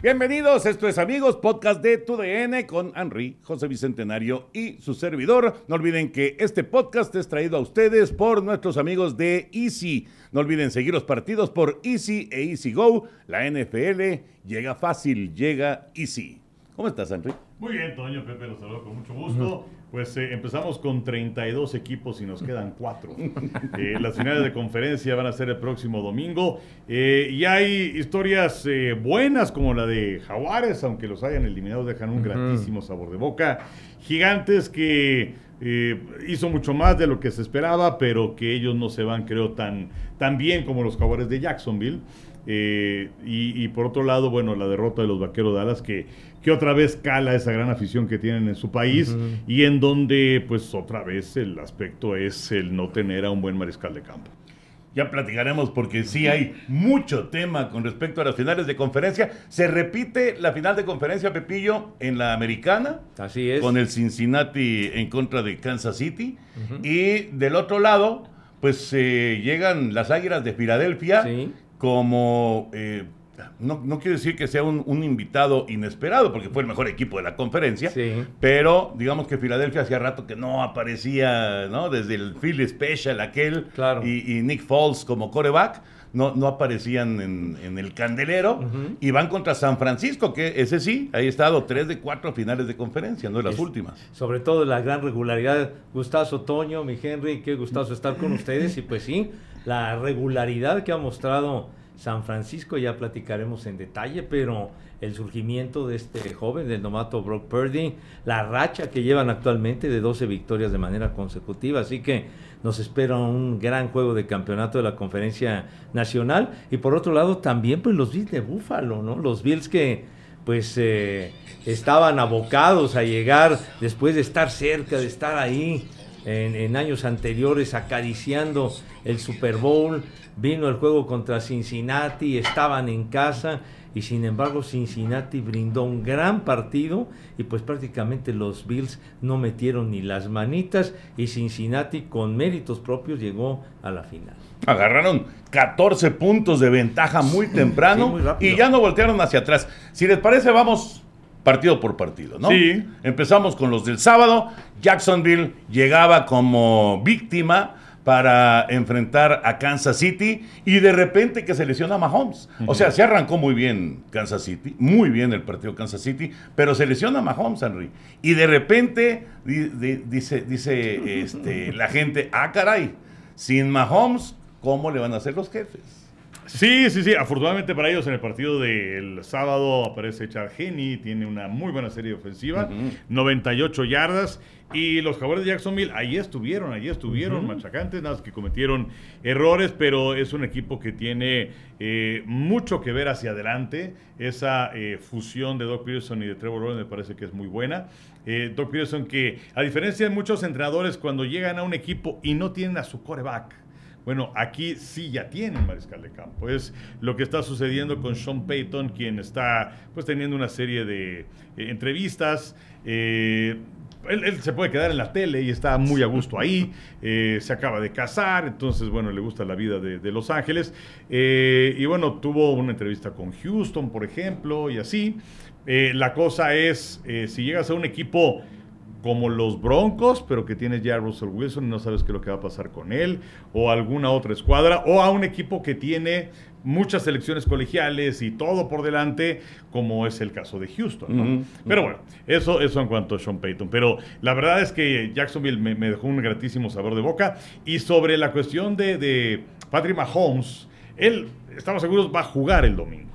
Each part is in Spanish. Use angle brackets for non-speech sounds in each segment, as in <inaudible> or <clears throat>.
Bienvenidos, esto es Amigos, podcast de TUDN con Henry, José Bicentenario y su servidor. No olviden que este podcast es traído a ustedes por nuestros amigos de Easy. No olviden seguir los partidos por Easy e Easy Go. La NFL llega fácil, llega Easy. ¿Cómo estás, Henry? Muy bien, Toño, Pepe, los saludo con mucho gusto. Pues eh, empezamos con 32 equipos y nos quedan 4. <laughs> Eh, las finales de conferencia van a ser el próximo domingo. Eh, y hay historias buenas como la de Jaguares, aunque los hayan eliminado, dejan un gratísimo sabor de boca. Gigantes que hizo mucho más de lo que se esperaba, pero que ellos no se van, creo, tan, tan bien como los Jaguares de Jacksonville. y, y, por otro lado, bueno, la derrota de los Vaqueros de Dallas que que otra vez cala esa gran afición que tienen en su país y en donde pues otra vez el aspecto es el no tener a un buen mariscal de campo. Ya platicaremos porque sí hay mucho tema con respecto a las finales de conferencia. Se repite la final de conferencia, Pepillo, en la americana. Así es. Con el Cincinnati en contra de Kansas City. Y del otro lado, pues eh, llegan las Águilas de Filadelfia como eh, no, no quiero decir que sea un, invitado inesperado, porque fue el mejor equipo de la conferencia, pero digamos que Filadelfia hacía rato que no aparecía, ¿no? Desde el Philly Special aquel y, Nick Foles como coreback, no, no aparecían en, el candelero y van contra San Francisco, que ese sí, ahí ha estado tres de cuatro finales de conferencia, no de las últimas. Sobre todo la gran regularidad. Gustazo Toño, mi Henry, qué gustazo estar con <laughs> ustedes y pues sí, la regularidad que ha mostrado San Francisco, ya platicaremos en detalle, pero el surgimiento de este joven, del nomato Brock Purdy, la racha que llevan actualmente de 12 victorias de manera consecutiva, así que nos espera un gran juego de campeonato de la conferencia nacional y por otro lado también pues los Bills de Búfalo, ¿no? Los Bills que pues eh, estaban abocados a llegar después de estar cerca, de estar ahí en, en años anteriores acariciando el Super Bowl, vino el juego contra Cincinnati, estaban en casa y sin embargo Cincinnati brindó un gran partido y pues prácticamente los Bills no metieron ni las manitas y Cincinnati con méritos propios llegó a la final. Agarraron 14 puntos de ventaja muy temprano y ya no voltearon hacia atrás. Si les parece, vamos partido por partido, ¿no? Sí. Empezamos con los del sábado. Jacksonville llegaba como víctima para enfrentar a Kansas City y de repente que se lesiona Mahomes. O sea, se arrancó muy bien Kansas City, muy bien el partido Kansas City, pero se lesiona Mahomes, Henry. Y de repente dice, dice este, la gente, ah, caray, sin Mahomes, ¿cómo le van a hacer los jefes? Sí, sí, sí. Afortunadamente para ellos en el partido del sábado aparece Chad Henney, tiene una muy buena serie ofensiva, 98 yardas. Y los Jaguares de Jacksonville ahí estuvieron, ahí estuvieron, machacantes, nada más que cometieron errores, pero es un equipo que tiene eh, mucho que ver hacia adelante. Esa eh, fusión de Doc Peterson y de Trevor Lawrence me parece que es muy buena. Eh, Doc Peterson que, a diferencia de muchos entrenadores, cuando llegan a un equipo y no tienen a su coreback, bueno, aquí sí ya tienen mariscal de campo. Es lo que está sucediendo con Sean Payton, quien está pues teniendo una serie de entrevistas. Eh, él, se puede quedar en la tele y está muy a gusto ahí. Eh, se acaba de casar, entonces, bueno, le gusta la vida de, Los Ángeles. Eh, y bueno, tuvo una entrevista con Houston, por ejemplo, y así. Eh, la cosa es, si llegas a un equipo como los Broncos, pero que tienes ya a Russell Wilson y no sabes qué es lo que va a pasar con él, o alguna otra escuadra, o a un equipo que tiene muchas selecciones colegiales y todo por delante, como es el caso de Houston. Pero bueno, eso, eso en cuanto a Sean Payton. Pero la verdad es que Jacksonville me, dejó un gratísimo sabor de boca. Y sobre la cuestión de, de Patrick Mahomes, él, estamos seguros, va a jugar el domingo.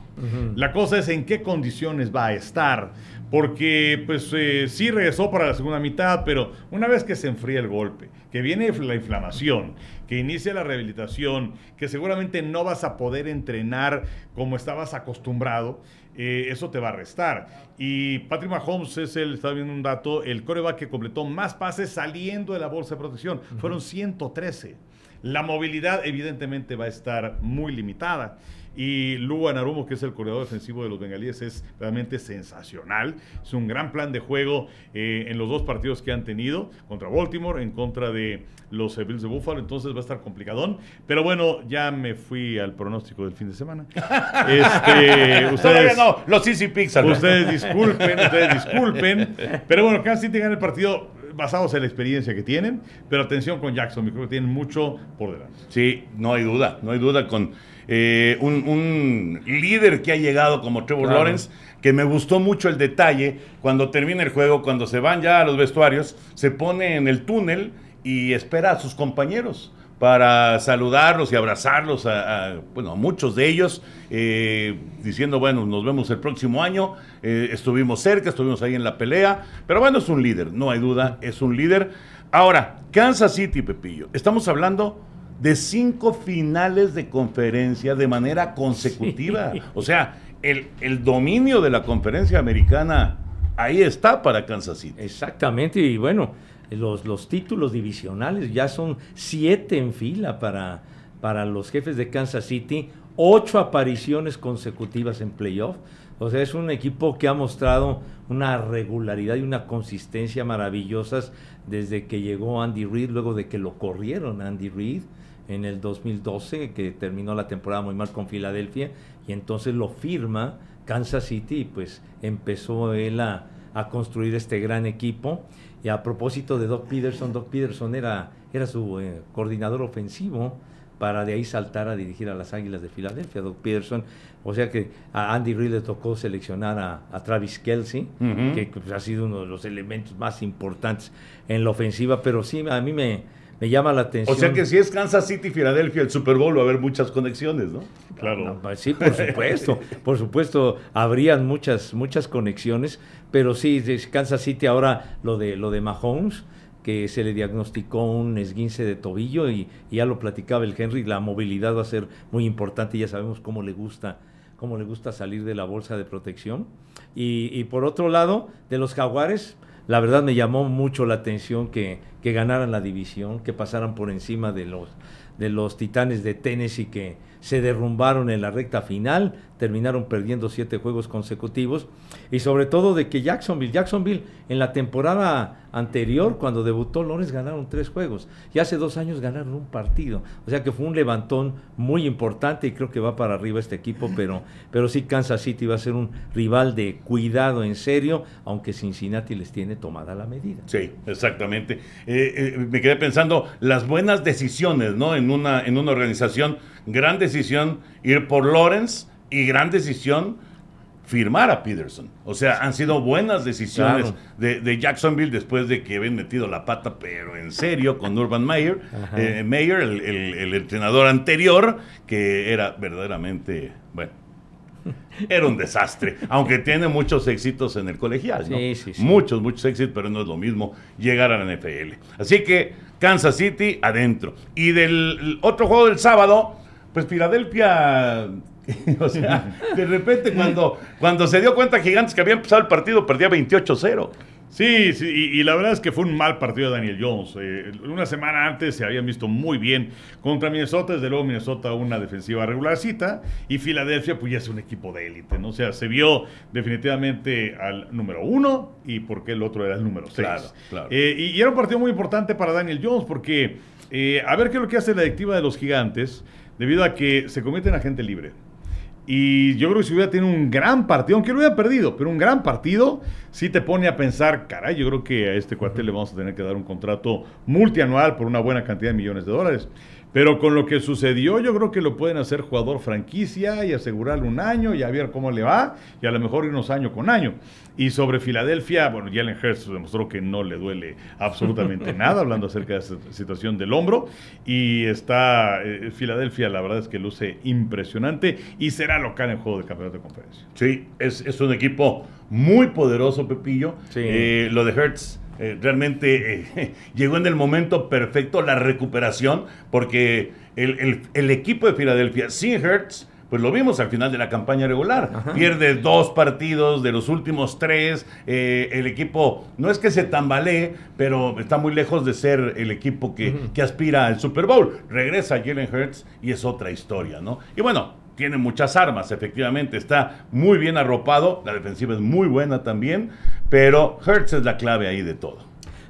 La cosa es en qué condiciones va a estar. Porque, pues, eh, sí regresó para la segunda mitad, pero una vez que se enfría el golpe, que viene la inflamación, que inicia la rehabilitación, que seguramente no vas a poder entrenar como estabas acostumbrado, eh, eso te va a restar. Y Patrick Mahomes es el, estaba viendo un dato, el coreback que completó más pases saliendo de la bolsa de protección. Fueron 113. La movilidad evidentemente va a estar muy limitada. Y Lugo Anarumo, que es el corredor defensivo de los bengalíes, es realmente sensacional. Es un gran plan de juego eh, en los dos partidos que han tenido, contra Baltimore, en contra de los Bills de Buffalo, entonces va a estar complicadón. Pero bueno, ya me fui al pronóstico del fin de semana. <laughs> este, ustedes, no, los Easy. Ustedes disculpen, ustedes disculpen. <laughs> Pero bueno, Kansas City gana el partido basados en la experiencia que tienen, pero atención con Jackson, creo que tienen mucho por delante. Sí, no hay duda, no hay duda con eh, un, líder que ha llegado como Trevor Lawrence, que me gustó mucho el detalle, cuando termina el juego, cuando se van ya a los vestuarios, se pone en el túnel y espera a sus compañeros para saludarlos y abrazarlos a, bueno, a muchos de ellos, eh, diciendo, bueno, nos vemos el próximo año, eh, estuvimos cerca, estuvimos ahí en la pelea, pero bueno, es un líder, no hay duda, es un líder. Ahora, Kansas City, Pepillo, estamos hablando de cinco finales de conferencia de manera consecutiva. O sea, el, el dominio de la conferencia americana ahí está para Kansas City. Exactamente, y bueno, los, los títulos divisionales ya son siete en fila para, para los jefes de Kansas City, ocho apariciones consecutivas en playoff. O sea, es un equipo que ha mostrado una regularidad y una consistencia maravillosas desde que llegó Andy Reid, luego de que lo corrieron Andy Reid en el 2012, que terminó la temporada muy mal con Filadelfia, y entonces lo firma Kansas City y pues empezó él a, a construir este gran equipo. Y a propósito de Doc Peterson, Doc Peterson era, era su eh, coordinador ofensivo para de ahí saltar a dirigir a las Águilas de Filadelfia, Doc Peterson. O sea que a Andy Reid le tocó seleccionar a, Travis Kelsey, que pues, ha sido uno de los elementos más importantes en la ofensiva, pero sí, a mí me, me llama la atención. O sea que si es Kansas City Filadelfia el Super Bowl va a haber muchas conexiones, ¿no? Claro. Pues sí, por supuesto. <laughs> por supuesto, habrían muchas muchas conexiones, pero sí Kansas City ahora lo de lo de Mahomes que se le diagnosticó un esguince de tobillo y, ya lo platicaba el Henry, la movilidad va a ser muy importante, ya sabemos cómo le gusta cómo le gusta salir de la bolsa de protección. Y, y por otro lado, de los jaguares, la verdad me llamó mucho la atención que, que ganaran la división, que pasaran por encima de los, de los Titanes de Tennessee que se derrumbaron en la recta final, terminaron perdiendo siete juegos consecutivos y sobre todo de que Jacksonville, Jacksonville en la temporada anterior cuando debutó Lawrence ganaron tres juegos y hace dos años ganaron un partido, o sea que fue un levantón muy importante y creo que va para arriba este equipo, <laughs> pero, pero sí Kansas City va a ser un rival de cuidado en serio, aunque Cincinnati les tiene tomada la medida. Sí, exactamente. Eh, eh, me quedé pensando las buenas decisiones, ¿no? En una, en una organización, gran decisión ir por Lawrence y gran decisión firmar a Peterson. O sea, han sido buenas decisiones de, Jacksonville después de que habían metido la pata, pero en serio, con Urban Meyer, eh, Mayer, el, entrenador anterior, que era verdaderamente, bueno, <laughs> era un desastre, aunque tiene muchos éxitos en el colegial, ¿no? Sí, sí, sí. Muchos, muchos éxitos, pero no es lo mismo llegar a la NFL. Así que Kansas City adentro. Y del otro juego del sábado, pues Filadelfia <laughs> o sea, de repente cuando, cuando se dio cuenta Gigantes que había empezado el partido, perdía 28-0. Sí, sí y, la verdad es que fue un mal partido de Daniel Jones. Eh, una semana antes se habían visto muy bien contra Minnesota, desde luego Minnesota una defensiva regularcita y Filadelfia pues ya es un equipo de élite, ¿no? O sea, se vio definitivamente al número uno y porque el otro era el número seis. Claro, claro. Eh, y, era un partido muy importante para Daniel Jones porque eh, a ver qué es lo que hace la directiva de los Gigantes debido a que se cometen a gente libre. Y yo creo que si hubiera tenido un gran partido, aunque lo hubiera perdido, pero un gran partido, sí te pone a pensar, caray, yo creo que a este cuartel le vamos a tener que dar un contrato multianual por una buena cantidad de millones de dólares. Pero con lo que sucedió, yo creo que lo pueden hacer jugador franquicia y asegurarle un año y a ver cómo le va y a lo mejor irnos año con año. Y sobre Filadelfia, bueno, Jalen Hurts demostró que no le duele absolutamente <laughs> nada, hablando acerca de esa situación del hombro. Y está, eh, Filadelfia, la verdad es que luce impresionante y será local en juego de campeonato de conferencia. Sí, es, es un equipo muy poderoso, Pepillo. Eh, lo de Hertz eh, realmente eh, <laughs> llegó en el momento perfecto la recuperación, porque el, equipo de Filadelfia sin Hertz pues lo vimos al final de la campaña regular. Pierde dos partidos de los últimos tres. el equipo no es que se tambalee, pero está muy lejos de ser el equipo que, que aspira al Super Bowl. Regresa Jalen Hurts y es otra historia, ¿no? Y bueno, tiene muchas armas, efectivamente, está muy bien arropado, la defensiva es muy buena también, pero Hertz es la clave ahí de todo.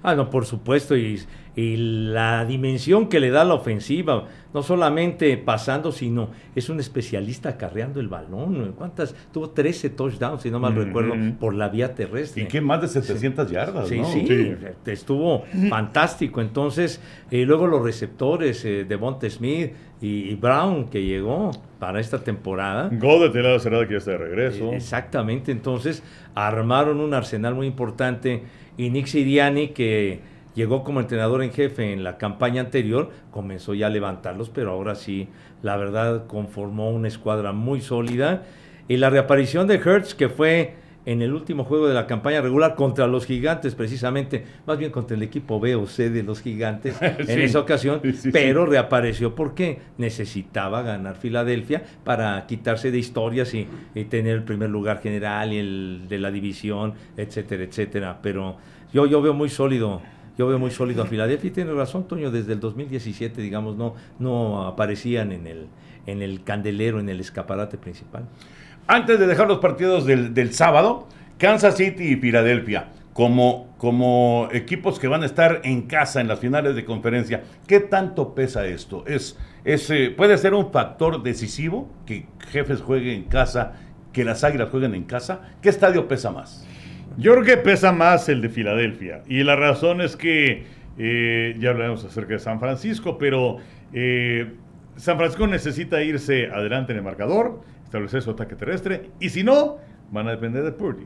Ah, no, por supuesto, y, la dimensión que le da la ofensiva, no solamente pasando, sino es un especialista acarreando el balón. ¿Cuántas? Tuvo 13 touchdowns, si no mal recuerdo, por la vía terrestre. Y que más de 700 yardas, sí, ¿no? Sí, sí, estuvo fantástico. Entonces, eh, luego los receptores, eh, de Bonte Smith y, Brown, que llegó para esta temporada. Gol de la cerrada que ya está de regreso. Eh, exactamente, entonces armaron un arsenal muy importante y Nick Siriani, que llegó como entrenador en jefe en la campaña anterior, comenzó ya a levantarlos, pero ahora sí, la verdad, conformó una escuadra muy sólida. Y la reaparición de Hertz, que fue en el último juego de la campaña regular contra los gigantes, precisamente, más bien contra el equipo B o C de los gigantes <laughs> en esa ocasión, pero reapareció porque necesitaba ganar Filadelfia para quitarse de historias y, tener el primer lugar general y el de la división, etcétera, etcétera. Pero yo, yo veo muy sólido. Yo veo muy sólido a Filadelfia y tiene razón, Toño, desde el 2017, digamos, no, no aparecían en el, en el candelero, en el escaparate principal. Antes de dejar los partidos del, sábado, Kansas City y Filadelfia, como, como equipos que van a estar en casa en las finales de conferencia, ¿qué tanto pesa esto? ¿Es, es, eh, ¿Puede ser un factor decisivo que Jefes jueguen en casa, que las Águilas jueguen en casa? ¿Qué estadio pesa más? Yo creo que pesa más el de Filadelfia. Y la razón es que, eh, ya hablaremos acerca de San Francisco, pero eh, San Francisco necesita irse adelante en el marcador establecer su ataque terrestre. Y si no, van a depender de Purdy.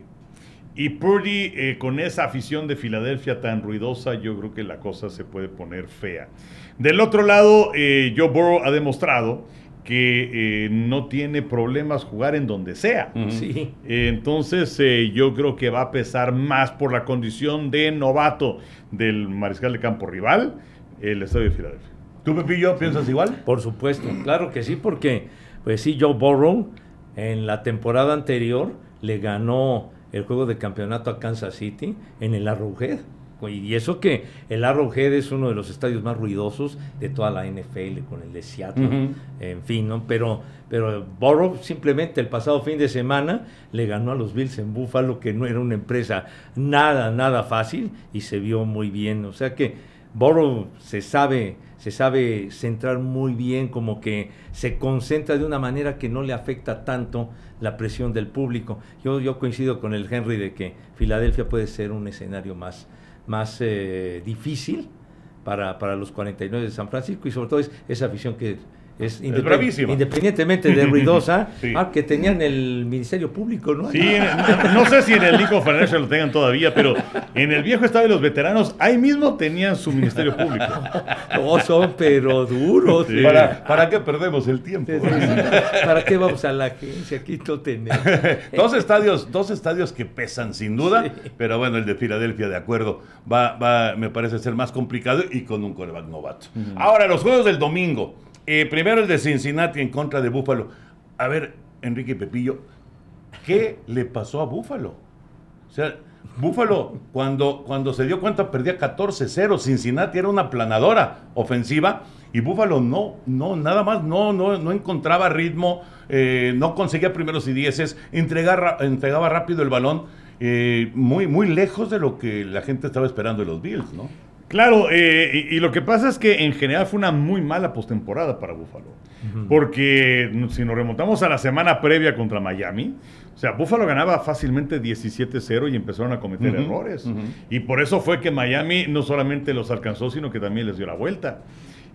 Y Purdy, eh, con esa afición de Filadelfia tan ruidosa, yo creo que la cosa se puede poner fea. Del otro lado, eh, Joe Burrow ha demostrado que eh, no tiene problemas jugar en donde sea. Sí. entonces, yo creo que va a pesar más por la condición de novato del mariscal de campo rival, el estadio de Filadelfia. ¿Tú, Pepillo, piensas igual? Por supuesto, claro que sí, porque pues sí, Joe Burrow en la temporada anterior le ganó el juego de campeonato a Kansas City en el Arrowhead. Y eso que el Arrowhead es uno de los estadios más ruidosos de toda la NFL, con el de Seattle, en fin, ¿no? Pero, pero Burrow simplemente el pasado fin de semana le ganó a los Bills en Buffalo, que no era una empresa nada, nada fácil, y se vio muy bien. O sea que Burrow se sabe se sabe centrar muy bien, como que se concentra de una manera que no le afecta tanto la presión del público. Yo, yo coincido con el Henry de que Filadelfia puede ser un escenario más, más eh, difícil para, para los 49 de San Francisco y sobre todo es esa afición que es, independientemente de <laughs> ruidosa, ah, que tenían el Ministerio Público, ¿no? Sí, no, sé si en el Nico Financial lo tengan todavía, pero en el viejo estado de los veteranos, ahí mismo tenían su Ministerio Público. <laughs> No, son pero duros. ¿Para, ¿Para, qué perdemos el tiempo? ¿Para qué vamos a la agencia? Aquí no tenemos. <laughs> dos, estadios, dos estadios que pesan sin duda, pero bueno, el de Filadelfia, de acuerdo, va, va, me parece ser más complicado y con un coreback novato. Ahora, los juegos del domingo. Eh, primero el de Cincinnati en contra de Búfalo. A ver, Enrique Pepillo, ¿qué le pasó a Búfalo? O sea, Búfalo, cuando, cuando se dio cuenta, perdía 14-0. Cincinnati era una planadora ofensiva y Búfalo no, no, nada más, no, no, no encontraba ritmo, eh, no conseguía primeros y dieces, entregaba, entregaba rápido el balón, eh, muy, muy lejos de lo que la gente estaba esperando de los Bills, ¿no? Claro, eh, y, lo que pasa es que en general fue una muy mala postemporada para Buffalo. Porque si nos remontamos a la semana previa contra Miami, o sea, Buffalo ganaba fácilmente 17-0 y empezaron a cometer errores. Y por eso fue que Miami no solamente los alcanzó, sino que también les dio la vuelta.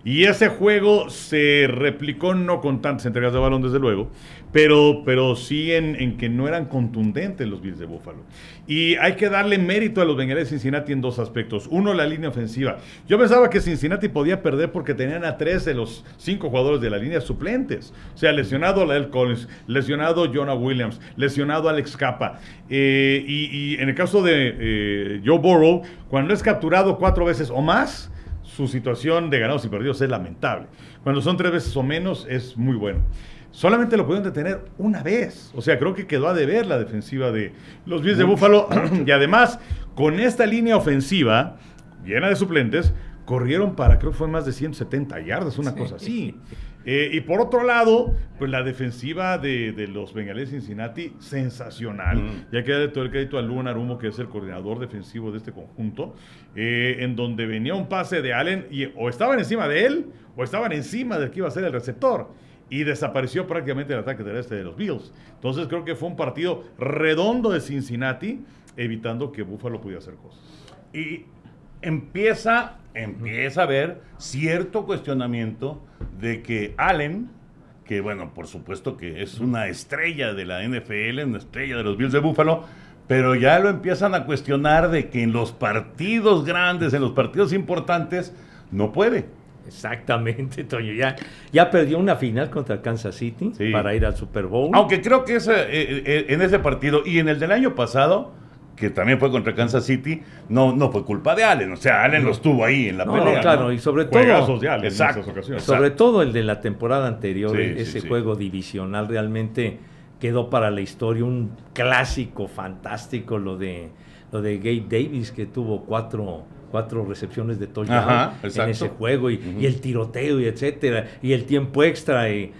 Y ese juego se replicó no con tantas entregas de balón, desde luego, pero, pero sí en, que no eran contundentes los Bills de Buffalo. Y hay que darle mérito a los Bengals de Cincinnati en dos aspectos. Uno, la línea ofensiva. Yo pensaba que Cincinnati podía perder porque tenían a tres de los cinco jugadores de la línea suplentes. O sea, lesionado Lael Collins, lesionado Jonah Williams, lesionado Alex Capa. Eh, y, en el caso de eh, Joe Burrow, cuando es capturado cuatro veces o más, su situación de ganados y perdidos es lamentable. Cuando son tres veces o menos, es muy bueno. Solamente lo pudieron detener una vez. O sea, creo que quedó a deber la defensiva de los Bills de Búfalo. <clears throat> y además, con esta línea ofensiva llena de suplentes, corrieron para, creo que fue más de 170 yardas, una cosa así. Eh, y por otro lado, pues la defensiva de, los Bengales Cincinnati, sensacional. Ya que todo el crédito a Luan Arumo, que es el coordinador defensivo de este conjunto, eh, en donde venía un pase de Allen y o estaban encima de él o estaban encima del que iba a ser el receptor. Y desapareció prácticamente el ataque terrestre de los Bills. Entonces creo que fue un partido redondo de Cincinnati, evitando que Buffalo pudiera hacer cosas. Y empieza, empieza a haber cierto cuestionamiento de que Allen, que bueno, por supuesto que es una estrella de la NFL, una estrella de los Bills de Buffalo, pero ya lo empiezan a cuestionar de que en los partidos grandes, en los partidos importantes, no puede. Exactamente, <laughs> Toño. Ya, ya perdió una final contra Kansas City para ir al Super Bowl. Aunque creo que ese, eh, eh, en ese partido y en el del año pasado, que también fue contra Kansas City, no, no fue culpa de Allen. O sea, Allen lo estuvo ahí en la pelea. claro, y sobre todo. exacto, sobre todo el de la temporada anterior, ese juego divisional realmente quedó para la historia un clásico fantástico, lo de, lo de Gabe Davis, que tuvo cuatro cuatro recepciones de touchdown en ese juego y, el tiroteo y etcétera y el tiempo extra y,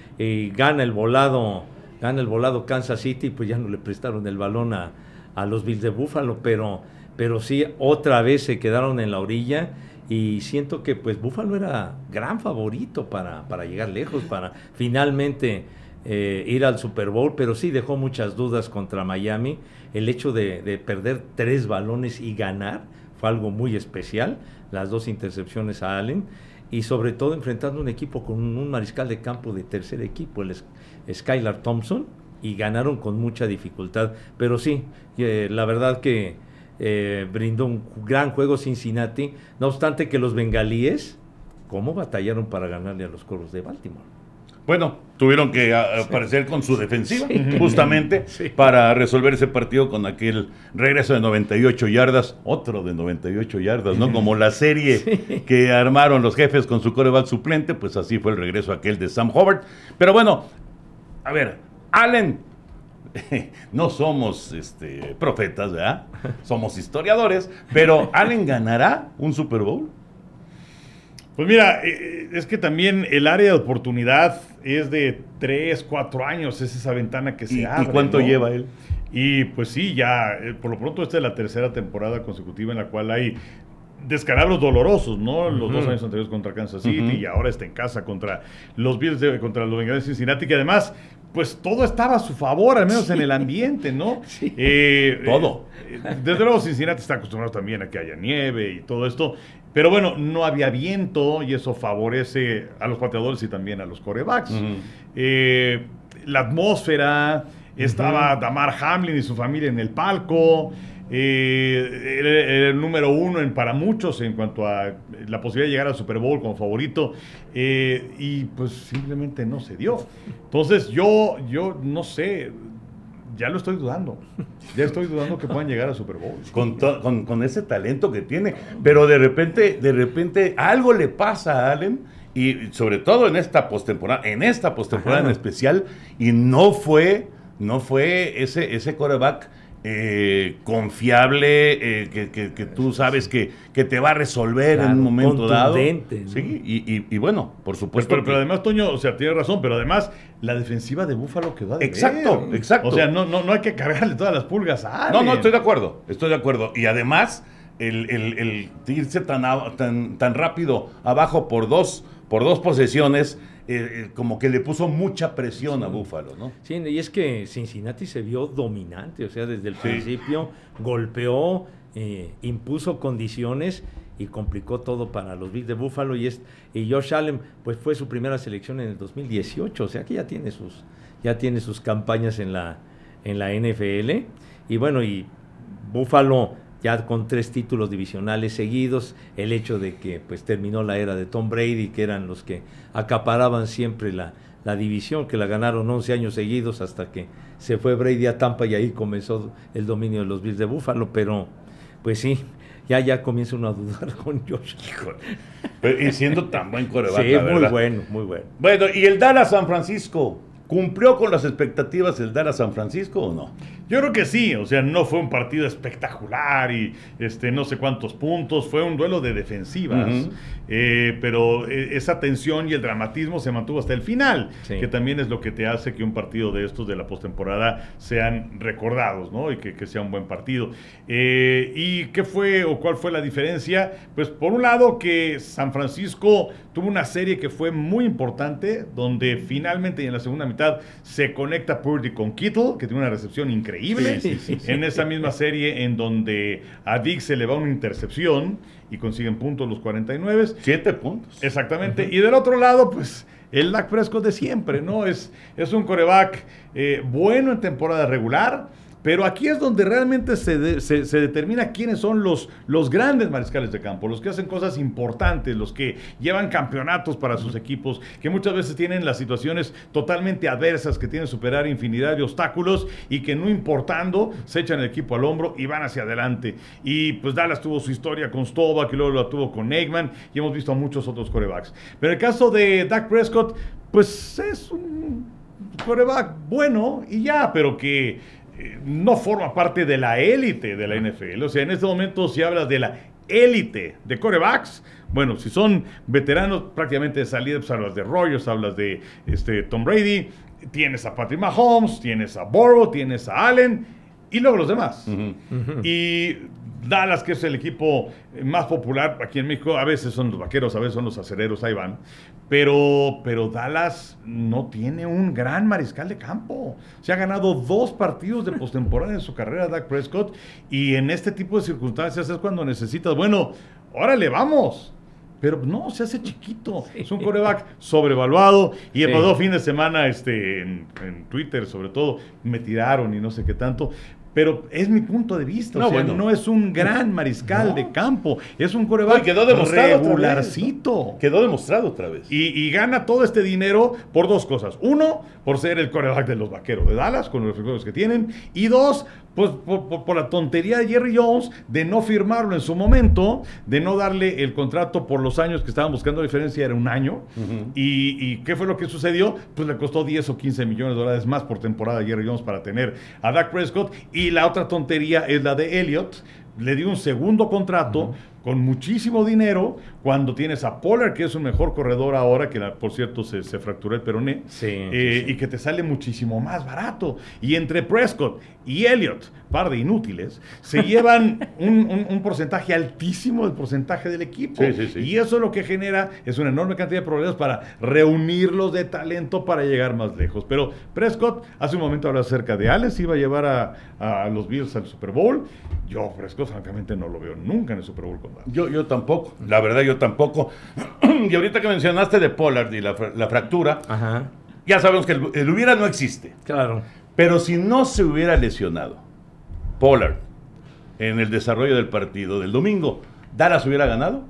gana el volado gana el volado Kansas City pues ya no le prestaron el balón a, a los Bills de Buffalo, pero, pero sí, otra vez se quedaron en la orilla y siento que pues Buffalo era gran favorito para, para llegar lejos, para finalmente eh, ir al Super Bowl, pero sí dejó muchas dudas contra Miami. El hecho de, de, perder tres balones y ganar fue algo muy especial, las dos intercepciones a Allen y sobre todo enfrentando un equipo con un mariscal de campo de tercer equipo, el Skylar Thompson, y ganaron con mucha dificultad. Pero sí, eh, la verdad que eh, brindó un gran juego Cincinnati, no obstante que los bengalíes, ¿cómo batallaron para ganarle a los coros de Baltimore? Bueno, tuvieron que aparecer con su defensiva, <laughs> justamente, <laughs> para resolver ese partido con aquel regreso de 98 yardas, otro de 98 yardas, ¿no? Como la serie <laughs> que armaron los jefes con su coreback suplente, pues así fue el regreso aquel de Sam Hobart. Pero bueno, a ver, Allen, <laughs> no somos este, profetas, ¿verdad? Somos historiadores, pero ¿Allen ganará un Super Bowl? Pues mira, eh, es que también el área de oportunidad es de 3, 4 años, es esa ventana que se abre. ¿Y cuánto lleva él? Y pues sí, ya, eh, por lo pronto esta es la tercera temporada consecutiva en la cual hay descalabros dolorosos, ¿no? Los dos años anteriores contra Kansas City y ahora está en casa contra los Bills, de, contra los Bengals de Cincinnati, que además pues todo estaba a su favor, al menos en el ambiente, ¿no? <laughs> Sí, eh, todo. Eh, desde luego Cincinnati está acostumbrado también a que haya nieve y todo esto, pero bueno, no había viento y eso favorece a los pateadores y también a los corebacks. Eh, la atmósfera, estaba Damar Hamlin y su familia en el palco. Eh, el, número uno en, para muchos en cuanto a la posibilidad de llegar al Super Bowl como favorito eh, y pues simplemente no se dio. Entonces yo, yo no sé, ya lo estoy dudando. Ya estoy dudando que puedan llegar al Super Bowl. Con, con, ese talento que tiene. Pero de repente, de repente, algo le pasa a Allen. Y sobre todo en esta postemporada, en esta postemporada en especial. Y no fue, no fue ese, ese coreback eh, confiable, eh, que, tú sabes que, que, te va a resolver en un momento dado. Sí, y, bueno, por supuesto. Pero, además, Toño, o sea, tiene razón, pero además la defensiva de Búfalo quedó a Exacto, exacto. O sea, no, no, no hay que cargarle todas las pulgas a No, no, estoy de acuerdo, estoy de acuerdo. Y además, el, el, irse tan, tan, tan rápido abajo por dos, por dos posesiones eh, eh, como que le puso mucha presión a Búfalo, ¿no? Sí, y es que Cincinnati se vio dominante, o sea, desde el principio golpeó, eh, impuso condiciones y complicó todo para los Bills de Buffalo y, es, y Josh Allen pues fue su primera selección en el 2018, o sea que ya tiene sus, ya tiene sus campañas en la, en la NFL y bueno, y Buffalo ya con tres títulos divisionales seguidos, el hecho de que pues terminó la era de Tom Brady, que eran los que acaparaban siempre la, la división, que la ganaron 11 años seguidos hasta que se fue Brady a Tampa y ahí comenzó el dominio de los Bills de Buffalo, pero pues sí, ya ya comienza uno a dudar <laughs> con Josh. y siendo tan buen coreback, Sí, muy bueno, muy bueno. Bueno, y el Dallas San Francisco, ¿cumplió con las expectativas el Dallas San Francisco o no? Yo creo que sí, o sea, no fue un partido espectacular y este, no sé cuántos puntos, fue un duelo de defensivas, eh, pero eh, esa tensión y el dramatismo se mantuvo hasta el final, que también es lo que te hace que un partido de estos de la postemporada sean recordados, ¿no? Y que, sea un buen partido. Eh, ¿Y qué fue o cuál fue la diferencia? Pues por un lado que San Francisco tuvo una serie que fue muy importante, donde finalmente y en la segunda mitad se conecta Purdy con Kittle, que tiene una recepción increíble increíble. en esa misma serie en donde a Dick se le va una intercepción y consiguen puntos los 49. Siete puntos. Exactamente. Y del otro lado, pues el Dak Prescott de siempre, ¿no? Es, es un coreback eh, bueno en temporada regular pero aquí es donde realmente se, determina quiénes son los, los grandes mariscales de campo, los que hacen cosas importantes, los que llevan campeonatos para sus equipos, que muchas veces tienen las situaciones totalmente adversas, que tienen que superar infinidad de obstáculos y que no importando se echan el equipo al hombro y van hacia adelante. Y pues Dallas tuvo su historia con Stovak que luego lo tuvo con Eggman y hemos visto a muchos otros corebacks. Pero el caso de Dak Prescott, pues es un coreback bueno y ya, pero que no forma parte de la élite de la NFL. O sea, en este momento si hablas de la élite de corebacks, bueno, si son veteranos prácticamente de salida, pues hablas de Rogers, hablas de este, Tom Brady, tienes a Patrick Mahomes, tienes a Burrow, tienes a Allen y luego los demás. Y Dallas, que es el equipo más popular aquí en México, a veces son los vaqueros, a veces son los acereros, ahí van. Pero, pero Dallas no tiene un gran mariscal de campo. Se ha ganado dos partidos de <laughs> postemporada en su carrera, Dak Prescott, y en este tipo de circunstancias es cuando necesitas, bueno, órale, vamos. Pero no, se hace chiquito. Es un coreback sobrevaluado. Y el pasado fin de semana, este, en, en, Twitter sobre todo, me tiraron y no sé qué tanto. Pero es mi punto de vista. No, bueno. no es un gran mariscal de campo. Es un coreback quedó demostrado regularcito. Quedó demostrado otra vez. Y, gana todo este dinero por dos cosas. Uno, por ser el coreback de los vaqueros de Dallas, con los recursos que tienen. Y dos, pues por, la tontería de Jerry Jones de no firmarlo en su momento, de no darle el contrato por los años que estaban buscando la diferencia, era un año. y, y, qué fue lo que sucedió? Pues le costó 10 o 15 millones de dólares más por temporada a Jerry Jones para tener a Dak Prescott. Y la otra tontería es la de Elliott. Le dio un segundo contrato con muchísimo dinero cuando tienes a Pollard, que es un mejor corredor ahora, que por cierto se, fracturó el peroné, eh, y que te sale muchísimo más barato. Y entre Prescott y Elliott, par de inútiles, se <laughs> llevan un, porcentaje altísimo del porcentaje del equipo. y eso lo que genera es una enorme cantidad de problemas para reunirlos de talento para llegar más lejos. Pero Prescott, hace un momento hablaba acerca de Alex, iba a llevar a, a los Bills al Super Bowl. Yo, Prescott, francamente, no lo veo nunca en el Super Bowl con yo, yo tampoco, la verdad yo tampoco. <clears throat> y ahorita que mencionaste de Pollard y la, fractura, ya sabemos que el, hubiera no existe. Claro. Pero si no se hubiera lesionado Pollard en el desarrollo del partido del domingo, ¿Dallas hubiera ganado?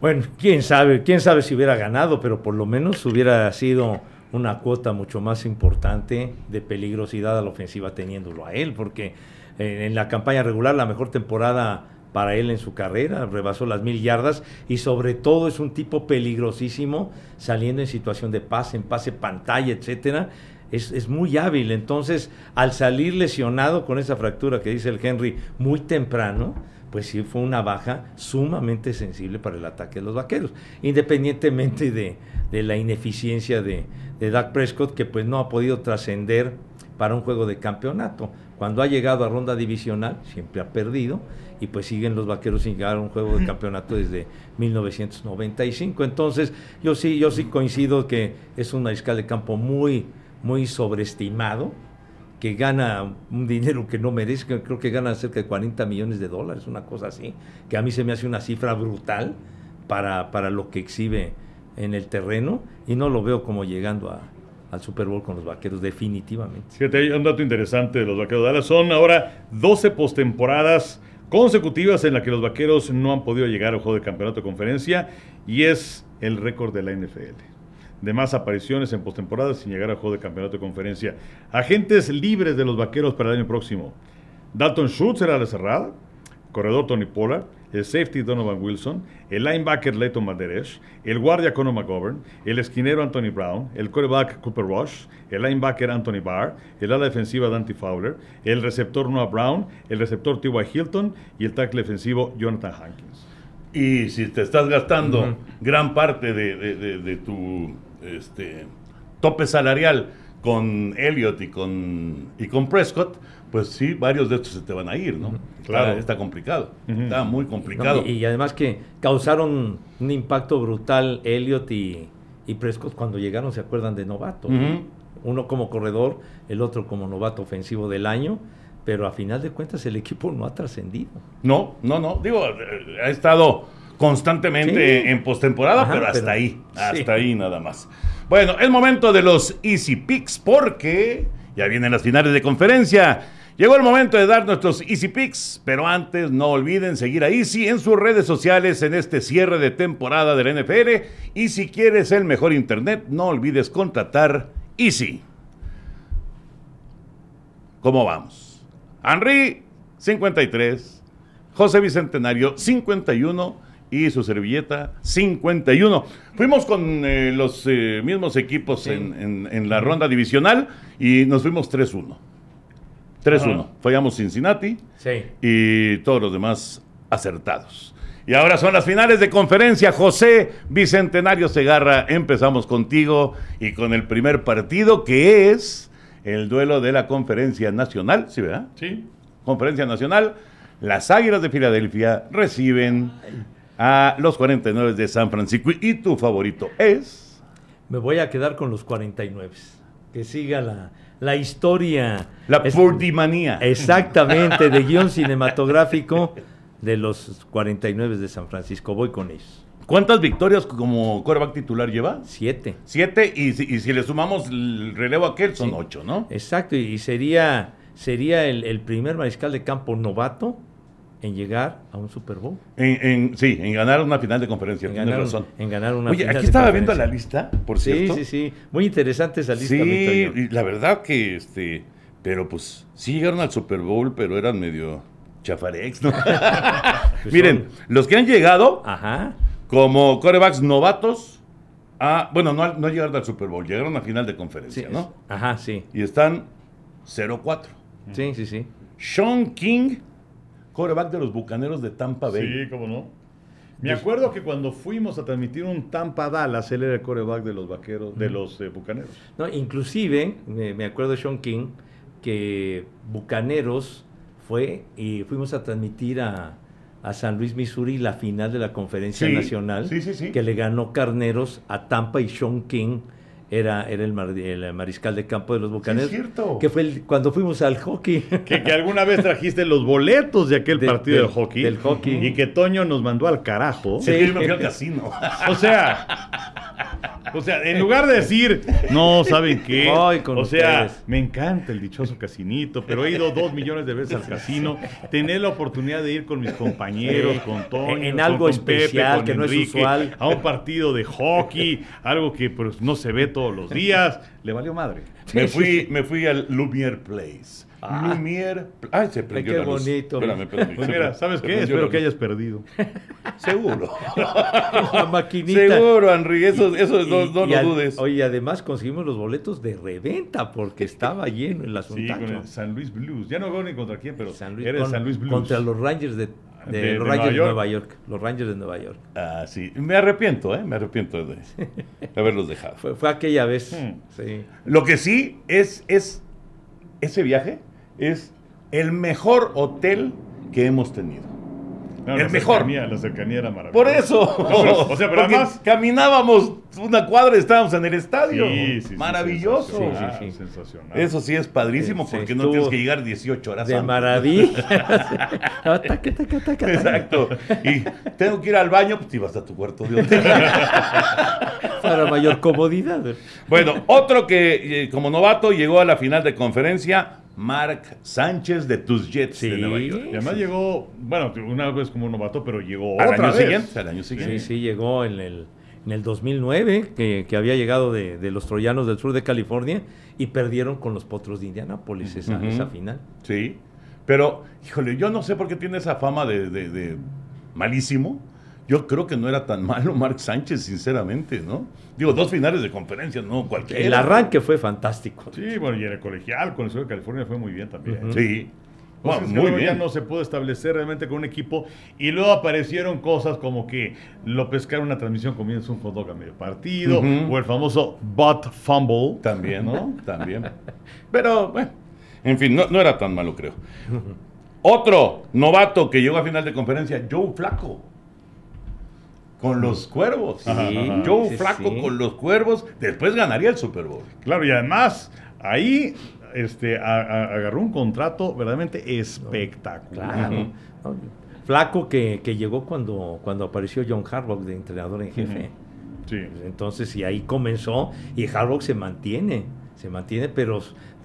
Bueno, quién sabe, quién sabe si hubiera ganado, pero por lo menos hubiera sido una cuota mucho más importante de peligrosidad a la ofensiva teniéndolo a él, porque eh, en la campaña regular la mejor temporada para él en su carrera, rebasó las mil yardas y sobre todo es un tipo peligrosísimo saliendo en situación de pase, en pase pantalla, etcétera. Es, muy hábil, entonces al salir lesionado con esa fractura que dice el Henry muy temprano, pues sí fue una baja sumamente sensible para el ataque de los vaqueros, independientemente de, la ineficiencia de, de Prescott, que pues no ha podido trascender para un juego de campeonato. Cuando ha llegado a ronda divisional, siempre ha perdido, y pues siguen los vaqueros sin llegar a un juego de campeonato desde 1995. Entonces, yo sí, yo sí coincido que es un mariscal de campo muy, muy sobreestimado, que gana un dinero que no merece, creo que gana cerca de 40 millones de dólares, una cosa así, que a mí se me hace una cifra brutal para, para lo que exhibe en el terreno y no lo veo como llegando a, al Super Bowl con los vaqueros, definitivamente. Fíjate, hay un dato interesante de los vaqueros de Dallas. Son ahora 12 postemporadas consecutivas en las que los vaqueros no han podido llegar al juego de campeonato de conferencia y es el récord de la NFL de más apariciones en postemporada sin llegar al juego de campeonato de conferencia. Agentes libres de los vaqueros para el año próximo. Dalton Schultz será la cerrada, corredor Tony Pollard, el safety Donovan Wilson, el linebacker Leighton Maderesh, el guardia Conor McGovern, el esquinero Anthony Brown, el quarterback Cooper Rush, el linebacker Anthony Barr, el ala defensiva Dante Fowler, el receptor Noah Brown, el receptor T.Y. Hilton y el tackle defensivo Jonathan Hankins. Y si te estás gastando gran parte de tu este, tope salarial con Elliot y con, y con Prescott, pues sí, varios de estos se te van a ir, ¿no? Claro. Está, complicado, está muy complicado. y, además que causaron un impacto brutal Elliot y, Prescott cuando llegaron, se acuerdan de novato. Uno como corredor, el otro como novato ofensivo del año, pero a final de cuentas el equipo no ha trascendido. No, no, no, digo, ha estado constantemente en postemporada, pero hasta ahí, hasta ahí nada más. Bueno, es momento de los Easy Picks porque ya vienen las finales de conferencia. Llegó el momento de dar nuestros Easy Picks, pero antes no olviden seguir a Easy en sus redes sociales en este cierre de temporada del NFL y si quieres el mejor internet, no olvides contratar Easy. ¿Cómo vamos? Henry, 53. José Bicentenario, 51 y su servilleta 51. Fuimos con eh, los eh, mismos equipos en, la ronda divisional y nos fuimos 3-1. 3-1. Fallamos Cincinnati y todos los demás acertados. Y ahora son las finales de conferencia. José Bicentenario Segarra, empezamos contigo y con el primer partido que es el duelo de la conferencia nacional. ¿Sí, verdad? Sí. Conferencia nacional. Las Águilas de Filadelfia reciben a los 49 de San Francisco. ¿Y tu favorito es? Me voy a quedar con los 49. Que siga la, la historia. La Purdimanía. Exactamente, de guion <laughs> cinematográfico de los 49 de San Francisco. Voy con ellos. ¿Cuántas victorias como quarterback titular lleva? Siete. Siete, y si, y si le sumamos el relevo a aquel, son ocho, ¿no? Exacto, y sería, sería el, el primer mariscal de campo novato en llegar a un Super Bowl. En, sí, en ganar una final de conferencia, en ganar, razón. En ganar una Oye, aquí estaba viendo la lista, por cierto. Sí, sí, sí. Muy interesante esa lista. Sí, y la verdad que, este, pero pues, sí llegaron al Super Bowl, pero eran medio chafarex, ¿no? <laughs> Pues Miren, los que han llegado Ajá. como corebacks novatos, a, bueno, no, no llegaron al Super Bowl, llegaron a final de conferencia, ¿no? Ajá, sí. Y están 0-4. Sí, sí, sí. Sean King coreback de los Bucaneros de Tampa Bay. Sí, cómo no. Me acuerdo que cuando fuimos a transmitir un Tampa Dallas, él era el coreback de los vaqueros, de los eh, bucaneros. No, inclusive, me, acuerdo de Sean King, que Bucaneros fue y fuimos a transmitir a, San Luis, Missouri, la final de la conferencia nacional, que le ganó Carneros a Tampa y Sean King era, era el, mariscal de campo de los Bucaneros. Sí, es cierto. Que fue cuando fuimos al hockey. Que, que, alguna vez trajiste los boletos de aquel partido del, hockey. Del hockey. Y que Toño nos mandó al carajo. Sí, me fui al casino. O sea, o sea, en lugar de decir, no, ¿saben qué? o sea, me encanta el dichoso casinito, pero he ido dos millones de veces al casino. Tener la oportunidad de ir con mis compañeros, con Toño, en, algo especial que no es usual. A un partido de hockey, algo que pues, no se ve todos los días. Le valió madre. Me fui, me fui al Lumiere Place. Ah. Lumière. Ay, se prendió Qué bonito. Espérame, espérame. Pues mira, ¿sabes qué? Espero que hayas perdido. Seguro. <laughs> La maquinita. Seguro, Henry. Eso, eso no, lo dudes. Oye, además conseguimos los boletos de reventa porque estaba lleno el asunto. Sí, con el San Luis Blues. Ya no veo ni contra quién, pero San Luis, era el San Luis Blues. Contra los Rangers de de, los Rangers de Nueva York. Los Rangers de Nueva York. Ah, sí. Me arrepiento, ¿eh? Me arrepiento de, <laughs> haberlos dejado. Fue, fue aquella vez. Hmm. Sí. Lo que sí es, es ese viaje es el mejor hotel que hemos tenido. No, el la mejor. cercanía- la cercanía era maravillosa. Por eso. <laughs> pero- o sea, pero además- caminábamos una cuadra y estábamos en el estadio. Sí, sí, Maravilloso. sensacional, Sí, sí, sí. sensacional. Eso sí es padrísimo Sí, porque no tienes que llegar 18 horas De antes. maravilla. <laughs> Taca. Exacto. Y tengo que ir al baño, pues te ibas a tu cuarto de hotel. <laughs> Para mayor comodidad. bueno, otro que eh, como novato llegó a la final de conferencia, Mark Sánchez de tus Jets de Sí. Nueva York. Y además llegó, bueno, una vez como novato, pero llegó Al otra año vez. siguiente, al año siguiente. Sí, sí, llegó en el, en el 2009, que, que había llegado de, de los troyanos del sur de California y perdieron con los potros de Indianápolis esa, final. Sí, pero, híjole, yo no sé por qué tiene esa fama de, de- de malísimo. Yo creo que no era tan <laughs> malo Mark Sánchez, sinceramente, ¿no? Digo, dos finales de conferencia, no cualquiera. El arranque fue fantástico. Sí, bueno, y en el colegial con el sur de California fue muy bien también. Sí. Pues que muy bien. ya no se pudo establecer realmente con un equipo y luego aparecieron cosas como que lo pescaron una transmisión comienza un hot dog a medio partido o el famoso butt fumble. También, ¿no? <laughs> También. Pero, bueno, en fin, no, no era tan malo, creo. Otro novato que llegó a final de conferencia, Joe Flaco. Con los cuervos. Ajá, ajá. Joe Sí, Flaco sí. con los cuervos. Después ganaría el Super Bowl. Claro, y además ahí este, a- a- agarró un contrato verdaderamente espectacular. Claro. ¿no? Flaco que, que llegó cuando, cuando apareció John Harbaugh de entrenador en jefe. Sí. Entonces, y ahí comenzó, y Harbaugh se mantiene, se mantiene, pero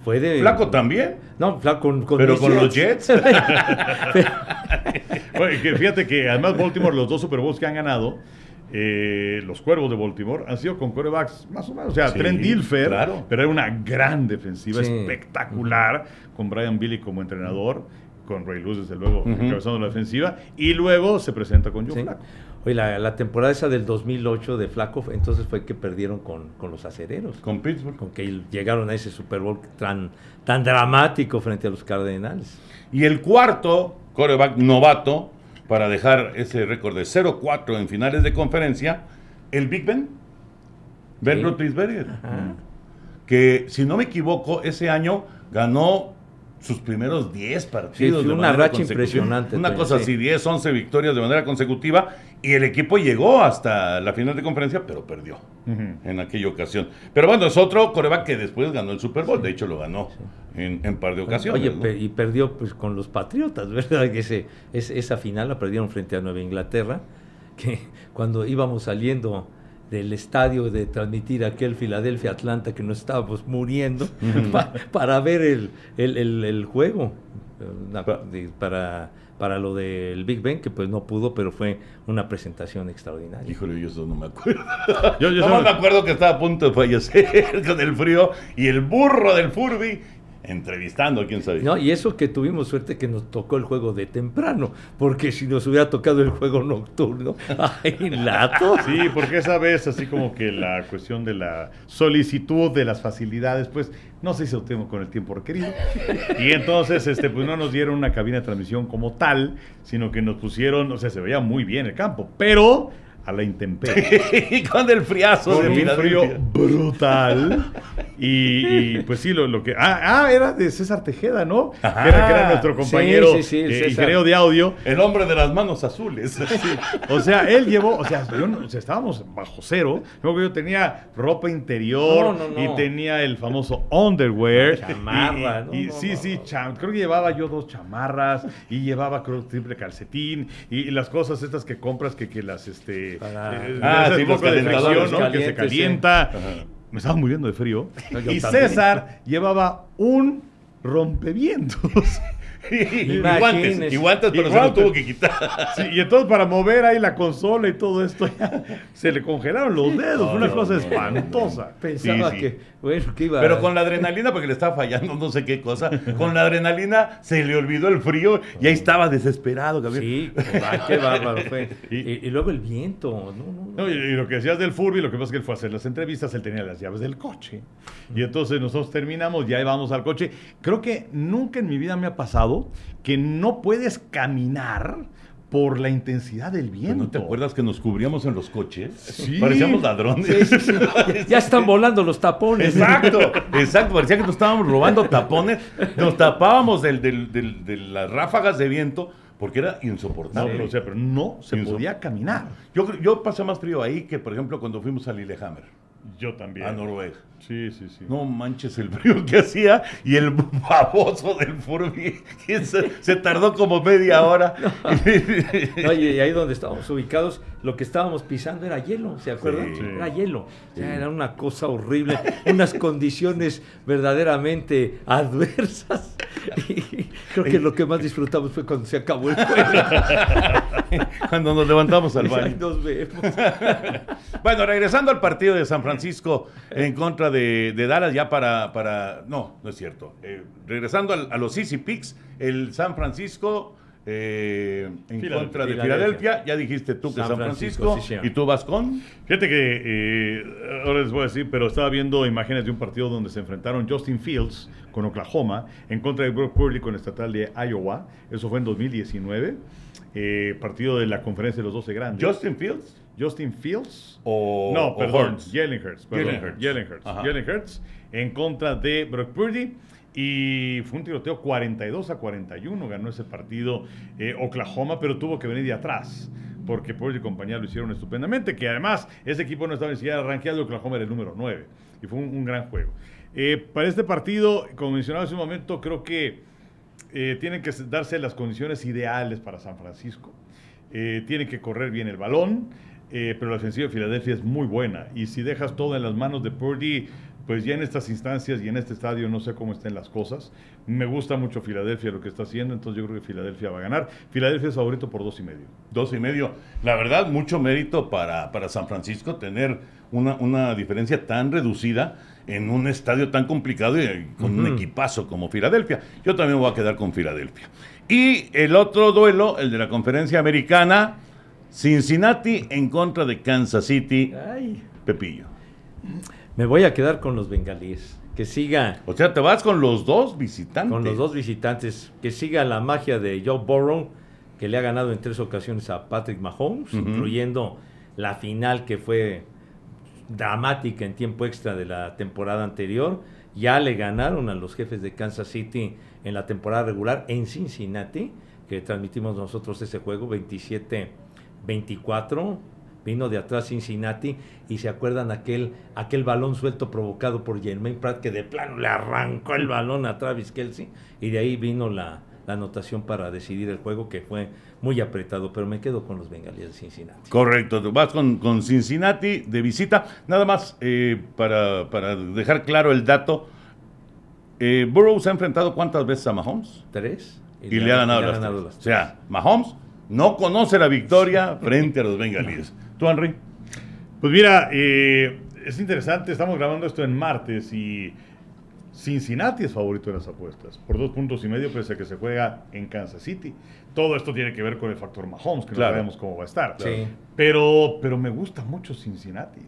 fue de... Flaco también. No, Flaco con, con Pero con los Jets. <laughs> <laughs> Que fíjate que además Baltimore, los dos Super Bowls que han ganado, eh, los cuervos de Baltimore han sido con quarterbacks más o menos. O sea, Sí, Trent Dilfer, claro. pero era una gran defensiva, Sí. espectacular, con Brian Billy como entrenador, con Ray Lewis, desde luego, encabezando la defensiva, y luego se presenta con Joe Sí. Flacco. Oye, la, la temporada esa del 2008 de Flaco, entonces fue que perdieron con, con los acereros. Con Pittsburgh. Con que llegaron a ese Super Bowl tan, tan dramático frente a los Cardenales. Y el cuarto coreback novato para dejar ese récord de 0-4 en finales de conferencia, el Big Ben. Ben. Roethlisberger. Que, si no me equivoco, ese año ganó sus primeros 10 partidos. Sí, de una racha impresionante, Una cosa sí. así, 10, 11 victorias de manera consecutiva. Y el equipo llegó hasta la final de conferencia, pero perdió en aquella ocasión. Pero bueno, es otro coreback que después ganó el Super Bowl. De hecho, lo ganó en, en par de ocasiones. Oye, ¿no? pe- y perdió pues con los Patriotas, <laughs> ¿verdad? Que ese, es- esa final la perdieron frente a Nueva Inglaterra, <laughs> que cuando íbamos saliendo del estadio de transmitir aquel Filadelfia-Atlanta que nos estábamos muriendo <laughs> pa- para ver el, el- el- el juego, eh, una- Pa- de- para, para lo del Big Ben, que pues no pudo, pero fue una presentación extraordinaria. Híjole, yo eso no me acuerdo. Yo, yo solo- me acuerdo que estaba a punto de fallecer <laughs> con el frío y el burro del Furby entrevistando, quién sabe. No, y eso que tuvimos suerte que nos tocó el juego de temprano, porque si nos hubiera tocado el juego nocturno, <laughs> ¡ay, lato! Sí, porque esa vez así como que la cuestión de la solicitud de las facilidades, pues no se hizo tiempo con el tiempo requerido. Y entonces, este, pues no nos dieron una cabina de transmisión como tal, sino que nos pusieron, o sea, se veía muy bien el campo, pero a la intemperie. <laughs> y con el friazo Con de un frío brutal. Y, y, pues sí, lo, lo que. Ah, ah, era de César Tejeda, ¿no? Ajá. Que, era, que era nuestro Sí, compañero sí, sí, el eh, ingeniero de audio. El hombre de las manos azules. <laughs> O sea, él llevó, o sea, yo no- o sea, estábamos bajo cero. Luego yo tenía ropa interior No, no, no. y tenía el famoso underwear. Chamarra, Y, no, y- sí, sí, cham- creo que llevaba yo dos chamarras y llevaba creo triple calcetín y, y las cosas estas que compras que, que las este Para- eh, Ah, hace sí, un los poco de calentadores ¿no? que se calientes, sí. calienta. Me estaba muriendo de frío. No, <laughs> y también. César llevaba un rompevientos. <laughs> y guantes, Imagínese. y guantes, pero Y se lo tuvo que quitar. Sí, y entonces para mover ahí la consola y todo esto, <laughs> ya se le congelaron los dedos, una no, cosa espantosa. Pensaba Sí, que, bueno, que iba Pero con la adrenalina, porque le estaba fallando no sé qué cosa, con la adrenalina se le olvidó el frío y ahí estaba desesperado. Gabriel. Sí, qué bárbaro fue. <laughs> Y- luego el viento, no, no, no. No, y, lo que decías del Furby, lo que pasa es que él fue a hacer las entrevistas, él tenía las llaves del coche. Y entonces nosotros terminamos, ya vamos al coche. Creo que nunca en mi vida me ha pasado que no puedes caminar por la intensidad del viento. ¿No te acuerdas que nos cubríamos en los coches? Sí. Parecíamos ladrones. Sí, sí, sí. Ya están volando los tapones. Exacto, exacto. Parecía que nos estábamos robando tapones. Nos tapábamos del- del- del- de las ráfagas de viento porque era insoportable. No, o sea, pero no se podía caminar. Yo, yo pasé más frío ahí que, por ejemplo, cuando fuimos a Lillehammer. Yo también. A Noruega. Sí, sí, sí. No manches el <laughs> frío que hacía y el baboso del Furby. Se, se, tardó como media hora. <laughs> Y ahí donde estábamos ubicados, lo que estábamos pisando era hielo, ¿se acuerdan? Sí. Era hielo. O sea, era una cosa horrible, unas condiciones verdaderamente adversas. <laughs> Y creo que lo que más disfrutamos fue cuando se acabó el juego. cuando nos levantamos al baño. Nos vemos. bueno, regresando al partido de San Francisco en contra de, de Dallas, ya para, para. No, no es cierto. Eh, regresando a, a los Easy Picks, el San Francisco eh, en contra de Filadelfia. Ya dijiste tú que San, San Francisco. Francisco sí, ¿Y tú vas con? Fíjate que eh, ahora les voy a decir, pero estaba viendo imágenes de un partido donde se enfrentaron Justin Fields con Oklahoma en contra de Brock Purdy con el estatal de Iowa. Eso fue en 2019. Eh, partido de la conferencia de los 12 grandes. ¿Justin Fields? Justin Fields. O, no, o perdón. Hurts. Jalen Hurts. Perdón, Jalen Hurts. Jalen Hurts. Jalen Hurts en contra de Brock Purdy. Y fue un tiroteo 42 a 41, ganó ese partido eh, Oklahoma, pero tuvo que venir de atrás, porque Purdy y compañía lo hicieron estupendamente, que además ese equipo no estaba ni siquiera rankeado, Oklahoma era el número 9, y fue un, un gran juego. Eh, para este partido, como mencionaba hace un momento, creo que eh, tienen que darse las condiciones ideales para San Francisco. Tiene que correr bien el balón, pero la ofensiva de Filadelfia es muy buena, y si dejas todo en las manos de Purdy, pues ya en estas instancias y en este estadio no sé cómo estén las cosas. Me gusta mucho Filadelfia lo que está haciendo, entonces yo creo que Filadelfia va a ganar. Filadelfia es favorito por dos y medio. Dos y medio. La verdad, mucho mérito para, para San Francisco tener una, una diferencia tan reducida en un estadio tan complicado y con uh -huh. un equipazo como Filadelfia. Yo también voy a quedar con Filadelfia. Y el otro duelo, el de la conferencia americana, Cincinnati en contra de Kansas City. Ay. Pepillo. Me voy a quedar con los bengalíes. Que siga. O sea, te vas con los dos visitantes. Con los dos visitantes. Que siga la magia de Joe Burrow, que le ha ganado en tres ocasiones a Patrick Mahomes, uh -huh. incluyendo la final que fue dramática en tiempo extra de la temporada anterior. Ya le ganaron a los jefes de Kansas City en la temporada regular en Cincinnati, que transmitimos nosotros ese juego 27-24 vino de atrás Cincinnati y se acuerdan aquel, aquel balón suelto provocado por Jermaine Pratt que de plano le arrancó el balón a Travis Kelsey y de ahí vino la, la anotación para decidir el juego que fue muy apretado, pero me quedo con los bengalíes de Cincinnati. Correcto, vas con, con Cincinnati de visita. Nada más eh, para, para, dejar claro el dato, eh, Burrow se ha enfrentado cuántas veces a Mahomes? Tres. Y, y le, ha ganado, le ha las, ganado las tres. O sea, Mahomes no conoce la victoria frente a los bengalíes. ¿Tú, Henry? Pues mira, eh, es interesante, estamos grabando esto en martes y Cincinnati es favorito de las apuestas, por dos puntos y medio, pese a que se juega en Kansas City. Todo esto tiene que ver con el factor Mahomes, que claro. no sabemos cómo va a estar. Sí. Pero, pero me gusta mucho Cincinnati.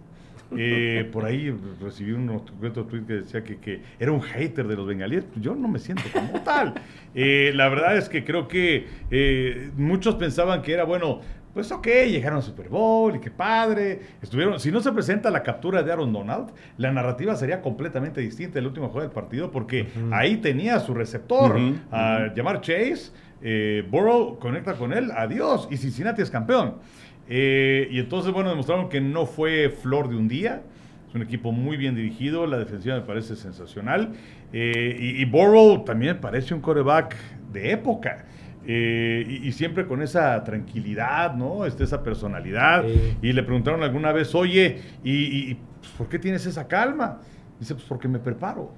Eh, por ahí recibí un otro tweet que decía que, que, era un hater de los bengalíes. Pues yo no me siento como tal. Eh, la verdad es que creo que eh, muchos pensaban que era, bueno, pues ok, llegaron al Super Bowl y qué padre. Estuvieron, si no se presenta la captura de Aaron Donald, la narrativa sería completamente distinta el último juego del partido porque uh -huh. ahí tenía su receptor, uh -huh. a llamar Chase, eh, Burrow conecta con él, adiós, y Cincinnati es campeón. Eh, y entonces, bueno, demostraron que no fue flor de un día. Es un equipo muy bien dirigido, la defensiva me parece sensacional. Eh, y, y Burrow también parece un coreback de época. Eh, y, y, siempre con esa tranquilidad, ¿no? Este, esa personalidad. Sí. Y le preguntaron alguna vez, oye, ¿y, y pues, por qué tienes esa calma? Dice, pues porque me preparo.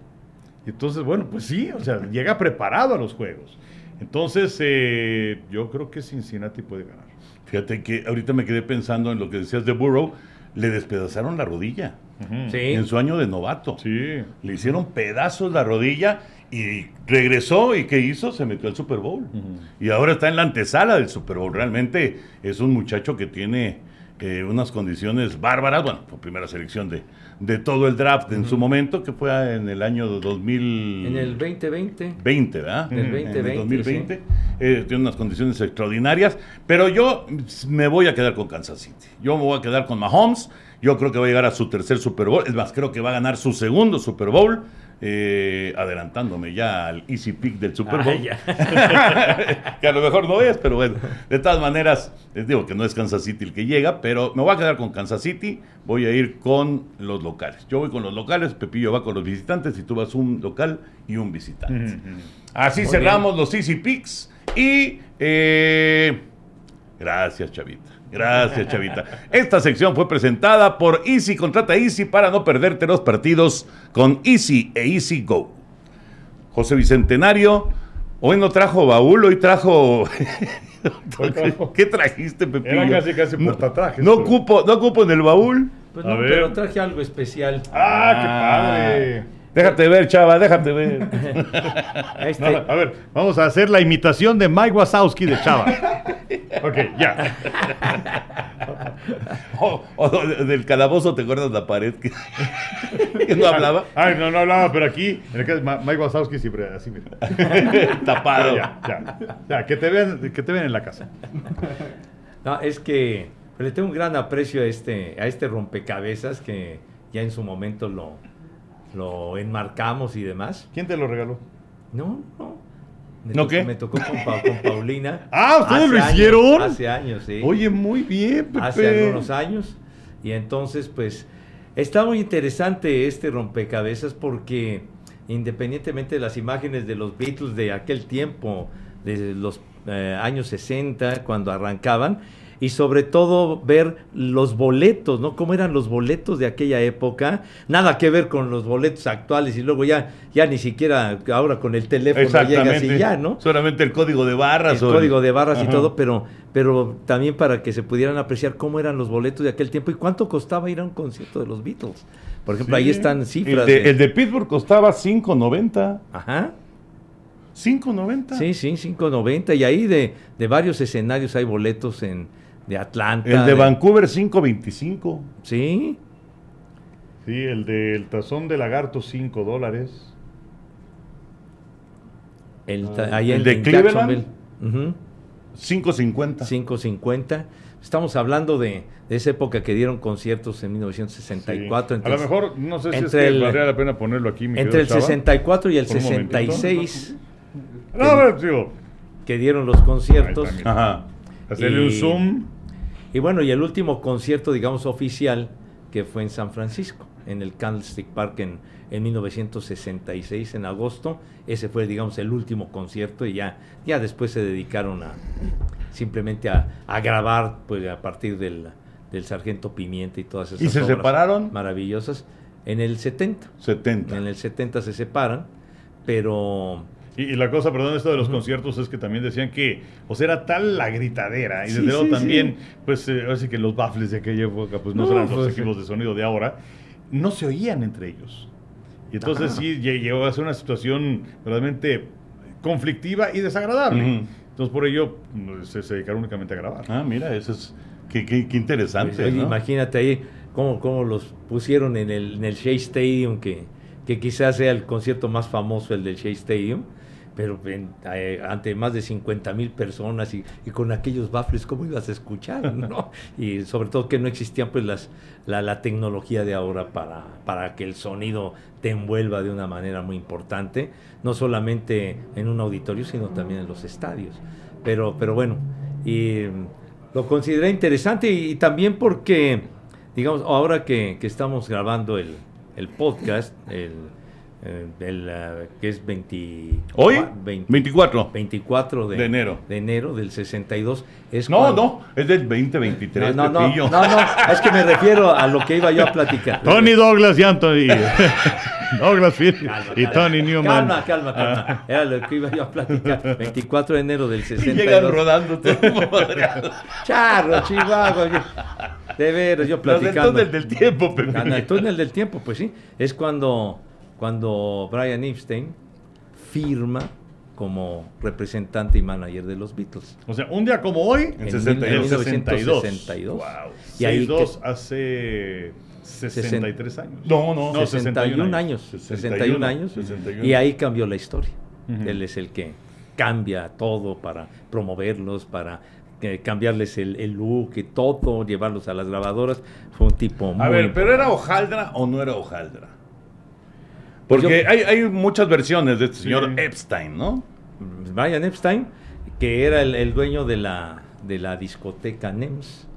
Y entonces, bueno, pues sí, o sea, llega preparado a los juegos. Entonces, eh, yo creo que Cincinnati puede ganar. Fíjate que ahorita me quedé pensando en lo que decías de Burrow. Le despedazaron la rodilla. Uh -huh. sí. En su año de novato. Sí. Le hicieron pedazos la rodilla y regresó y ¿qué hizo? Se metió al Super Bowl. Uh -huh. Y ahora está en la antesala del Super Bowl. Realmente es un muchacho que tiene eh, unas condiciones bárbaras. Bueno, fue primera selección de, de todo el draft uh -huh. en su momento, que fue en el año 2000. En el 2020. 20, ¿verdad? En el 2020. En el 2020. Sí. Eh, tiene unas condiciones extraordinarias. Pero yo me voy a quedar con Kansas City. Yo me voy a quedar con Mahomes. Yo creo que va a llegar a su tercer Super Bowl. Es más, creo que va a ganar su segundo Super Bowl. Eh, adelantándome ya al Easy Pick del Super Bowl. <laughs> que a lo mejor no es, pero bueno, de todas maneras, les digo que no es Kansas City el que llega, pero me voy a quedar con Kansas City, voy a ir con los locales. Yo voy con los locales, Pepillo va con los visitantes y tú vas un local y un visitante. Así cerramos los Easy Picks y... Eh, gracias, Chavita. Gracias, Chavita. Esta sección fue presentada por Easy. Contrata Easy para no perderte los partidos con Easy e Easy Go. José Bicentenario, hoy no trajo baúl, hoy trajo. <laughs> ¿Qué trajiste, Pepillo? Era casi, casi portatrajes. No, ocupo, no ocupo en el baúl. Pues no, pero traje algo especial. ¡Ah, qué padre! Déjate ver, chava, déjate ver. <laughs> Este... a ver, vamos a hacer la imitación de Mike Wazowski de Chava. <laughs> ok, ya. o, o, del calabozo, ¿te acuerdas la pared que, que no hablaba? Ay, no, no hablaba, pero aquí, en el caso de Mike Wazowski siempre así, mira. <laughs> Tapado. Ya, ya, ya, que te vean, que te vean en la casa. No, es que le tengo un gran aprecio a este, a este rompecabezas que ya en su momento lo, lo enmarcamos y demás. ¿Quién te lo regaló? No, no. Me ¿No tocó, qué? Me tocó con, Pa- con Paulina. <laughs> Ah, ¿ustedes lo años, hicieron? hace años, sí. Oye, muy bien, Pepe. hace algunos años. Y entonces, pues, está muy interesante este rompecabezas porque independientemente de las imágenes de los Beatles de aquel tiempo, de los eh, años 60, cuando arrancaban, y sobre todo ver los boletos, ¿no? Cómo eran los boletos de aquella época. Nada que ver con los boletos actuales y luego ya, ya ni siquiera ahora con el teléfono llegas y ya, ¿no? Solamente el código de barras. el o código de barras y todo, pero, pero también para que se pudieran apreciar cómo eran los boletos de aquel tiempo y cuánto costaba ir a un concierto de los Beatles. Por ejemplo, Sí. ahí están El cifras. de, de- el de Pittsburgh costaba 5.90. Ajá. 5.90. Sí, sí, 5.90. Y ahí de, de varios escenarios hay boletos en de Atlanta. El de Vancouver 5.25. Sí. Sí, el del tazón de lagarto, 5 dólares. El, ta- ahí ¿El en- de Cleveland? Jacksonville. Ujú. 5.50. 5.50. Estamos hablando de, de esa época que dieron conciertos en 1964. Sí. a lo mejor, no sé si es entre que el- valdría la pena ponerlo aquí, mi Entre el Chava. 64 y el Por un momentito. 66 No, ver, digo, que dieron los conciertos. Ahí está, Ajá. hacerle Y- un zoom. Y bueno, y el último concierto, digamos, oficial, que fue en San Francisco, en el Candlestick Park en, en 1966, en agosto. Ese fue, digamos, el último concierto y ya, ya después se dedicaron a simplemente a, a grabar, pues a partir del, del Sargento Pimienta y todas esas ¿Y se obras separaron? maravillosas. En el 70, 70. en el 70 se separan, pero... Y, y la cosa, perdón, esto de los conciertos es que también decían que, o sea, era tal la gritadera. Y Sí, desde luego sí, también, pues, eh, ahora sí que los baffles de aquella época, pues no, No, serán los pues, equipos de sonido de ahora, no se oían entre ellos. Y entonces sí, lle- llegó a ser una situación realmente conflictiva y desagradable. Entonces por ello pues, se, se dedicaron únicamente a grabar. Ah, mira, eso es. Qué, qué- qué interesante. Pues, oye, ¿no? Imagínate ahí cómo, cómo los pusieron en el, en el Shea Stadium, que, que quizás sea el concierto más famoso, el del Shea Stadium, pero eh, ante más de 50 mil personas y, con aquellos baffles, ¿cómo ibas a escuchar? <laughs> ¿no? Y sobre todo que no existían pues las, la, la tecnología de ahora para, para que el sonido te envuelva de una manera muy importante, no solamente en un auditorio, sino también en los estadios. Pero, pero bueno, y mm, lo consideré interesante y, y también porque, digamos, ahora que, que estamos grabando el, el podcast, el, eh, el, que es 20, Hoy, 20 24. 24 de, De enero. de enero del 62. Es No, cuando- no, es del 2023, no, no, no, no, no, es que me refiero a lo que iba yo a platicar. Tony Douglas y Anthony. <laughs> Douglas Calma, y calma. Tony Newman. Calma, calma, calma. Era lo que iba yo a platicar. 24 de enero del Y 62. llegan rodando todo. <laughs> Charro, Chihuahua. yo- De veras, yo platicando. túnel del tiempo, En el túnel del tiempo, pues sí. Es cuando, cuando Brian Epstein firma como representante y manager de los Beatles. O sea, un día como hoy, En En 62. 1962. Wow. Y ahí 62 hace 63 años. No, no. No, 61 años. 61, 61 años. 61. Y ahí cambió la historia. Él es el que cambia todo para promoverlos, para eh, cambiarles el, el look y todo, llevarlos a las grabadoras. Fue un tipo muy... A ver, ¿pero era hojaldra o no era hojaldra? Porque hay, hay, muchas versiones de este señor Epstein, ¿no? Brian Epstein, que era el, dueño de la, de la discoteca NEMS.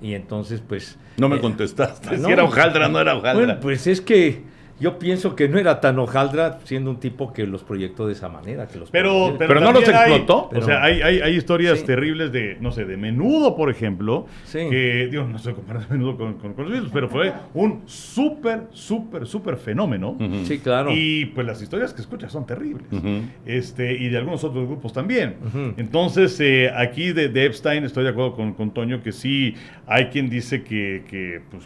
Y entonces, pues... No me eh, contestaste. si era hojaldra, no era hojaldra. Bueno, pues es que yo pienso que no era tan hojaldra siendo un tipo que los proyectó de esa manera. Que los pero, pero, no los explotó. o sea, hay, hay, hay historias terribles de, no sé, de menudo, por ejemplo. Que, digo, no sé comparar <laughs> menudo con, con, los Beatles, pero fue un súper, súper, súper fenómeno. Sí, claro. Y pues las historias que escuchas son terribles. este Y de algunos otros grupos también. Entonces, eh, aquí de, Epstein estoy de acuerdo con, con Toño que sí hay quien dice que, que pues,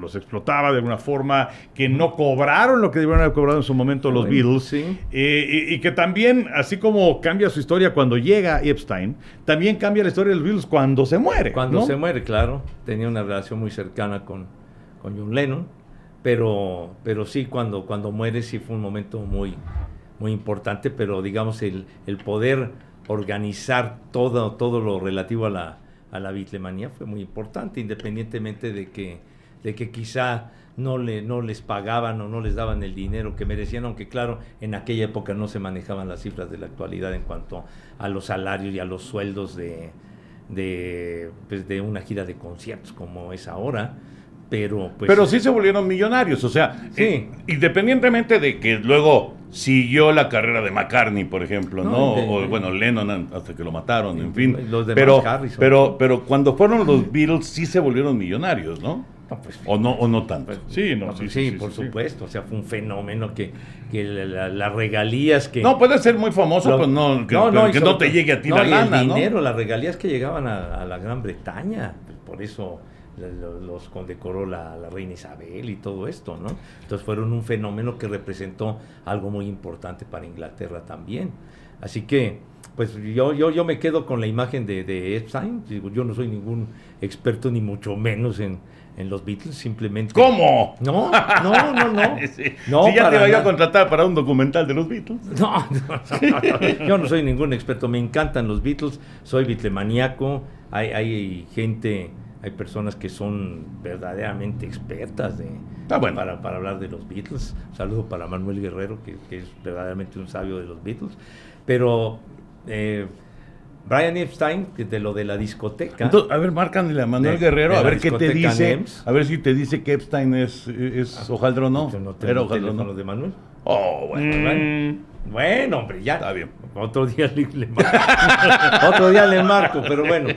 los explotaba de alguna forma, que no cobraba lo que debieron haber cobrado en su momento los Beatles. Eh, y, que también, así como cambia su historia cuando llega Epstein, también cambia la historia de los Beatles cuando se muere. Cuando se muere, claro. Tenía una relación muy cercana con, con John Lennon. Pero, pero sí, cuando, cuando muere sí fue un momento muy, muy importante, pero digamos el, el poder organizar todo, todo lo relativo a la, a la bitlemanía fue muy importante, independientemente de que, de que quizá no, le, no les pagaban o no les daban el dinero que merecían, aunque claro, en aquella época no se manejaban las cifras de la actualidad en cuanto a los salarios y a los sueldos de, de, pues, de una gira de conciertos como es ahora. Pero, pues, pero sí se volvieron millonarios, o sea, eh, independientemente de que luego siguió la carrera de McCartney, por ejemplo, ¿no? o bueno, Lennon hasta que lo mataron, en fin. pero, pero, pero cuando fueron los Beatles sí se volvieron millonarios, ¿no? Pues, o no o no tanto. Pues, sí, no, sí, sí, por supuesto. O sea, fue un fenómeno que, que las regalías que... No, puede ser muy famoso, pero no, que no, te llegue a ti la lana, el dinero, las regalías que llegaban a, la Gran Bretaña. Por eso los condecoró la, la, reina Isabel y todo esto, ¿no? Entonces fueron un fenómeno que representó algo muy importante para Inglaterra también. Así que, pues yo, yo, yo me quedo con la imagen de, de Epstein. Yo no soy ningún experto ni mucho menos en, en los Beatles, simplemente. ¿Cómo? No, no, no, no. <laughs> sí. si ya te vaya a contratar para un documental de los Beatles. <laughs> No, no, yo no soy ningún experto, me encantan los Beatles, soy bitlemaniaco, hay, hay gente, hay personas que son verdaderamente expertas de, ah, bueno. para, para, hablar de los Beatles. Un saludo para Manuel Guerrero, que, que es verdaderamente un sabio de los Beatles. Pero eh, Brian Epstein, de lo de la discoteca. a ver, márcanle a Manuel Guerrero, a ver qué te dice. A ver si te dice que Epstein es, es ah, hojaldro o no. no ¿Era hojaldro de Manuel? Oh, bueno. Mm. Bueno, hombre, ya. Está bien. Otro día le, marco. <laughs> Otro día le marco, pero bueno.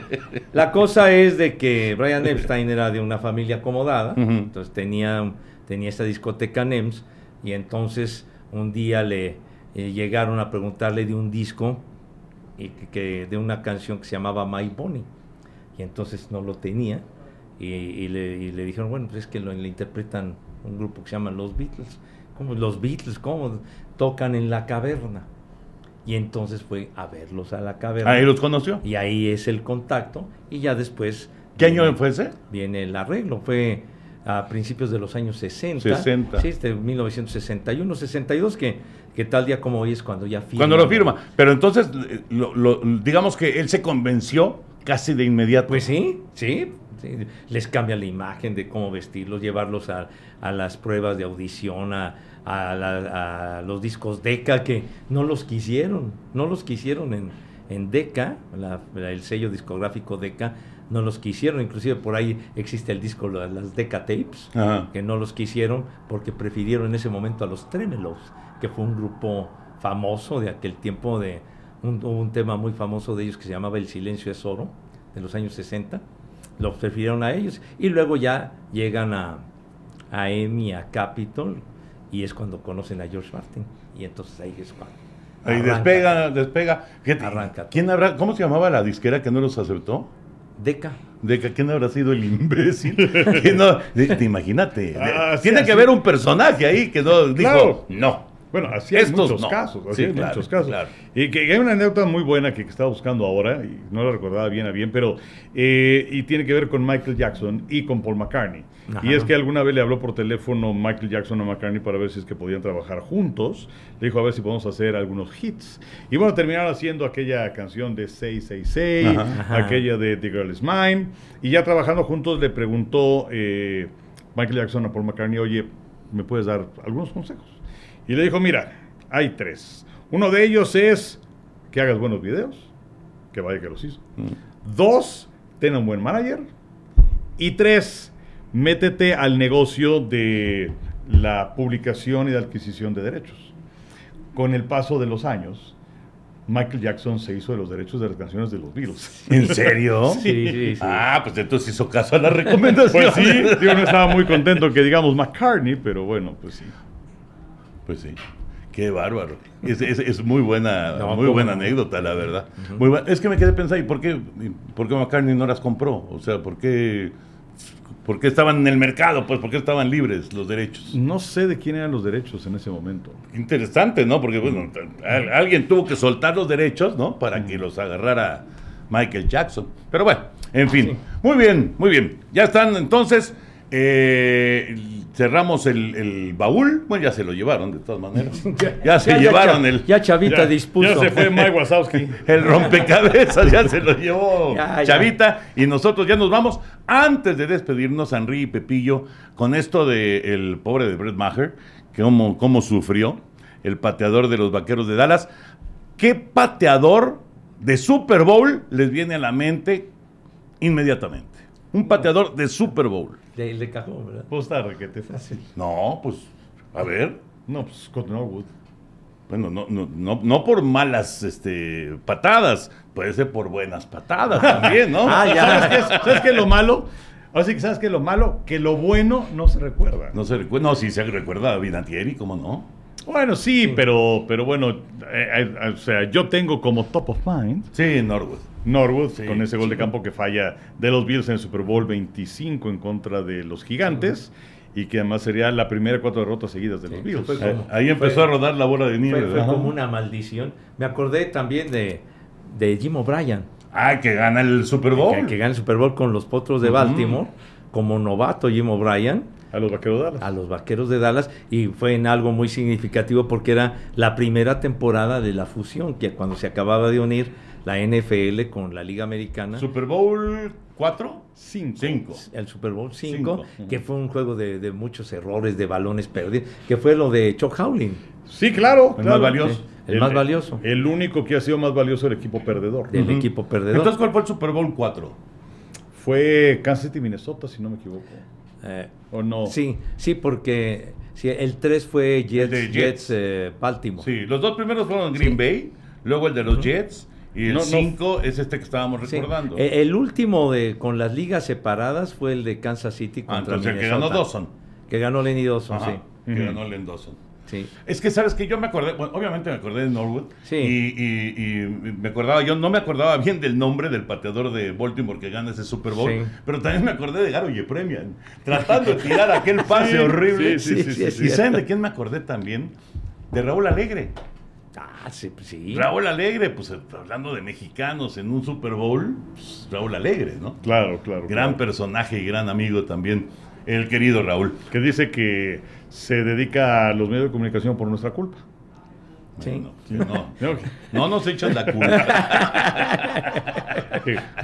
La cosa es de que Brian Epstein era de una familia acomodada, entonces tenía, tenía esta discoteca NEMS, y entonces un día le eh, llegaron a preguntarle de un disco y que, de una canción que se llamaba My Bonnie. Y entonces no lo tenía. Y, le, dijeron, bueno, pues es que lo, le interpretan un grupo que se llama Los Beatles. como Los Beatles? ¿Cómo? Tocan en la caverna. Y entonces fue a verlos a la caverna. Ahí los conoció. Y ahí es el contacto. Y ya después. ¿Qué año fue ese? Viene el arreglo. Fue a principios de los años 60. 60. Sí, de 1961, 62, que que tal día como hoy es cuando ya firma. Cuando lo firma. Pero entonces, lo, digamos que él se convenció casi de inmediato. Pues sí, sí, Les cambia la imagen de cómo vestirlos, llevarlos a, las pruebas de audición, a, a, los discos DECA, que no los quisieron, no los quisieron en, en DECA, el sello discográfico DECA, no los quisieron, inclusive por ahí existe el disco, las Deca Tapes, que no los quisieron porque prefirieron en ese momento a los Tremelos que fue un grupo famoso de aquel tiempo, de un, un tema muy famoso de ellos que se llamaba El Silencio es Oro, de los años 60. Los prefirieron a ellos y luego ya llegan a, a EMI, a Capitol, y es cuando conocen a George Martin. Y entonces ahí es cuando. Ahí despega, despega. arranca. ¿Quién habrá, ¿Cómo se llamaba la disquera que no los aceptó? Deca. Deca, ¿quién habrá sido el imbécil? <laughs> no, te, imagínate. Ah, Tiene que haber un personaje ahí que no dijo, no. Bueno, así hay muchos casos, así hay muchos casos. Y que, hay una anécdota muy buena que, que, estaba buscando ahora, y no la recordaba bien a bien, pero eh, y tiene que ver con Michael Jackson y con Paul McCartney. Y es que alguna vez le habló por teléfono Michael Jackson a McCartney para ver si es que podían trabajar juntos. Le dijo a ver si podemos hacer algunos hits. Y bueno, terminaron haciendo aquella canción de 666, aquella de The Girl Is Mine. Y ya trabajando juntos le preguntó eh, Michael Jackson a Paul McCartney, oye, ¿me puedes dar algunos consejos? Y le dijo, mira, hay tres. Uno de ellos es que hagas buenos videos, que vaya que los hizo. Mm. Dos, ten un buen manager. Y tres, métete al negocio de la publicación y de adquisición de derechos. Con el paso de los años, Michael Jackson se hizo de los derechos de las canciones de los Beatles. ¿En serio? <laughs> Sí, sí, sí. Ah, pues entonces hizo caso a la recomendación. <laughs> Pues sí, yo no estaba muy contento que digamos McCartney, pero bueno, pues sí. Pues sí. Qué bárbaro. Es, es- es muy buena, <laughs> No, muy ¿cómo buena no? anécdota, la verdad. Muy buena- Es que me quedé pensando, ¿y por qué, por qué McCartney no las compró? O sea, ¿por qué, por qué estaban en el mercado? Pues, ¿por qué estaban libres los derechos? No sé de quién eran los derechos en ese momento. Interesante, ¿no? Porque, bueno, al- alguien tuvo que soltar los derechos, ¿no? Para que los agarrara Michael Jackson. Pero bueno, en fin. Muy bien, muy bien. Ya están, entonces, eh, cerramos el, el baúl. Bueno, ya se lo llevaron, de todas maneras. <laughs> Ya se llevaron Cha- el... Ya Chavita Ya, dispuso. ya se fue <laughs> Mike Wazowski. El <laughs> rompecabezas ya se lo llevó Ya, ya. Chavita y nosotros ya nos vamos. Antes de despedirnos, Henry y Pepillo, con esto de el pobre de Brett Maher, que cómo, cómo sufrió, el pateador de los Vaqueros de Dallas. ¿Qué pateador de Super Bowl les viene a la mente inmediatamente? Un pateador de Super Bowl. De, de cajón, ¿verdad? Pues está requete fácil. No, pues, a ver. No, pues Scott Norwood. Bueno, no, no, no, no por malas este, patadas, puede ser por buenas patadas también, ¿no? <laughs> Ah, ya. ¿Sabes qué, es- ¿Sabes qué es lo malo? Así que ¿sabes qué es lo malo? Que lo bueno no se recuerda. No se recuerda, no, si se recuerda a Vinatieri, ¿cómo no? Bueno, sí, Pero, pero bueno, eh, eh, o sea, yo tengo como top of mind Sí, Norwood. Norwood Sí, con ese gol de campo que falla de los Bills en el Super Bowl 25 en contra de los Gigantes y que además sería la primera cuatro derrotas seguidas de los Bills. fue Eh, Ahí empezó fue- a rodar la bola de nieve. Fue, fue como una maldición. Me acordé también de, de Jim O'Brien, Ah, que gana el Super Bowl. que, que gana el Super Bowl con los Potros de. Baltimore, como novato Jim O'Brien, A los Vaqueros de Dallas. a los Vaqueros de Dallas, y fue en algo muy significativo porque era la primera temporada de la fusión, que cuando se acababa de unir la NFL con la Liga Americana. Super Bowl 4, Cinco. 5. el Super Bowl 5, Cinco, ujú. que fue un juego de, de muchos errores, de balones perdidos, que fue lo de Chuck Howling, Sí, claro. El claro. más valioso. el, más valioso El único que ha sido más valioso el equipo perdedor. Ujú. equipo perdedor. Entonces, ¿cuál fue el Super Bowl 4? Fue Kansas City, Minnesota, si no me equivoco. Eh, ¿O no? Sí, sí, porque sí, el 3 fue Jets, Jets, Jets. eh, Baltimore. Sí, los dos primeros fueron Green Sí. Bay, luego el de los Jets, y el No, no. 5 es este que estábamos Sí. recordando. Eh, El último de con las ligas separadas fue el de Kansas City Ah, contra entonces el que ganó Dawson. Que ganó Lenny Dawson, Ajá, sí. que ganó Len Dawson. Sí. Es que, ¿sabes que Yo me acordé, bueno, obviamente me acordé de Norwood. Sí. Y, y- y me acordaba, yo no me acordaba bien del nombre del pateador de Baltimore que gana ese Super Bowl, Sí. pero también me acordé de Garo Yepremian, tratando de tirar aquel <laughs> pase horrible. sí, sí, sí, sí, ¿Y saben de quién me acordé también? De Raúl Alegre. Ah, sí, pues sí. Raúl Alegre, pues hablando de mexicanos en un Super Bowl, pues, Raúl Alegre, ¿no? Claro, claro. Gran claro. personaje y gran amigo también, el querido Raúl. Que dice que se dedica a los medios de comunicación por nuestra culpa. Sí. No, ¿No? no nos echan la culpa.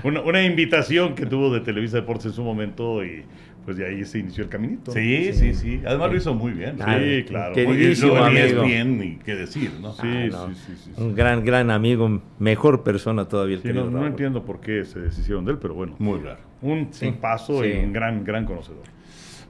Una, una invitación que tuvo de Televisa Deportes en su momento y pues de ahí se inició el caminito. Sí, sí, sí. Además lo hizo muy bien. Ah, Sí, claro. Queridísimo Muy- y luego amigo. bien, y qué decir, ¿no? Sí, Ah, no. sí, sí, sí, sí. Un gran, gran amigo, mejor persona todavía el querido no, no entiendo por qué se deshicieron de él, pero bueno. Muy raro. Un paso y un gran, gran conocedor.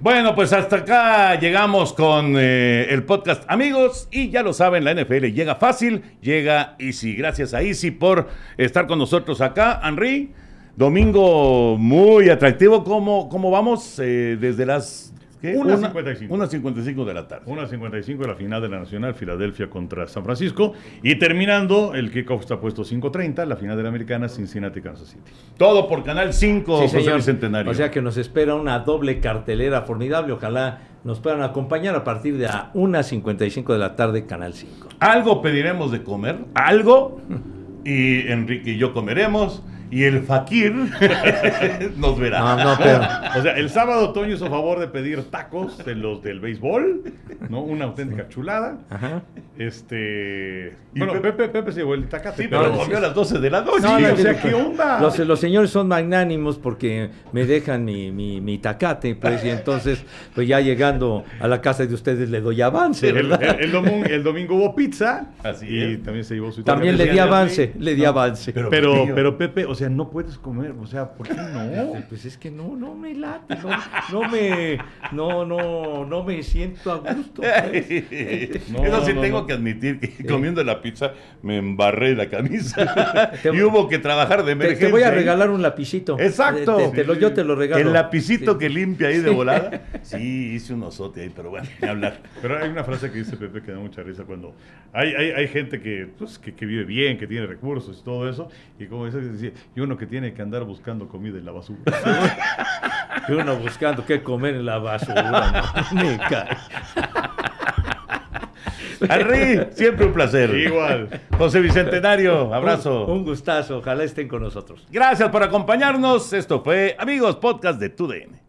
Bueno, pues hasta acá llegamos con eh, el podcast, amigos. Y ya lo saben, la NFL llega fácil, llega Easy. Gracias a Easy por estar con nosotros acá. Henry, domingo muy atractivo. ¿Cómo, cómo vamos eh, desde las... ¿qué? Una Una- 55. una 55 de la tarde. 1.55 de la final de la Nacional, Filadelfia contra San Francisco. Y terminando, el kickoff está puesto 5.30, la final de la Americana, Cincinnati, Kansas City. Todo por Canal 5, Sí, José señor. Bicentenario. O sea que nos espera una doble cartelera formidable. Ojalá nos puedan acompañar a partir de a 1.55 de la tarde, Canal 5. Algo pediremos de comer, algo, y Enrique y yo comeremos, y el fakir <laughs> nos verá. No, no, pero. O sea, el sábado Toño hizo favor de pedir tacos de los del béisbol, ¿no? Una auténtica chulada. Ajá. Este. Y Bueno, Pepe- Pepe, Pepe se llevó el tacate. Sí, pero no, comió a sí. las 12 de la noche. No, no, o sea, ¿qué onda? Los, los señores son magnánimos porque me dejan mi, mi, mi tacate, pues, y entonces, pues ya llegando a la casa de ustedes le doy avance, El, el- el domingo, el domingo hubo pizza. Así y es. también se llevó su También le di avance, le di avance. Pero- Pero, pero Pepe, o sea, no puedes comer, o sea, ¿por qué no? Pues es que no, no me late, no, no me, no, no, no me siento a gusto. pues. <laughs> No, Eso sí no, tengo no. que admitir que comiendo la pizza me embarré la camisa <laughs> Te- y hubo que trabajar de Te, emergencia. te voy a ahí. regalar un lapicito. Exacto. Te- te lo- yo te lo regalo. El lapicito Sí. que limpia ahí de volada. <laughs> Sí, hice un osote ahí, pero bueno, ni hablar. Pero hay una frase que dice Pepe que da mucha risa cuando hay, hay, hay gente que, pues, que, que vive bien, que tiene recursos y todo eso, y como dice, dice, y uno que tiene que andar buscando comida en la basura. <laughs> Y uno buscando qué comer en la basura. ¿no? <laughs> Me cae. <laughs> Henry, siempre un placer. Igual. José Bicentenario, abrazo. Un, un gustazo. Ojalá estén con nosotros. Gracias por acompañarnos. Esto fue Amigos Podcast de TUDN.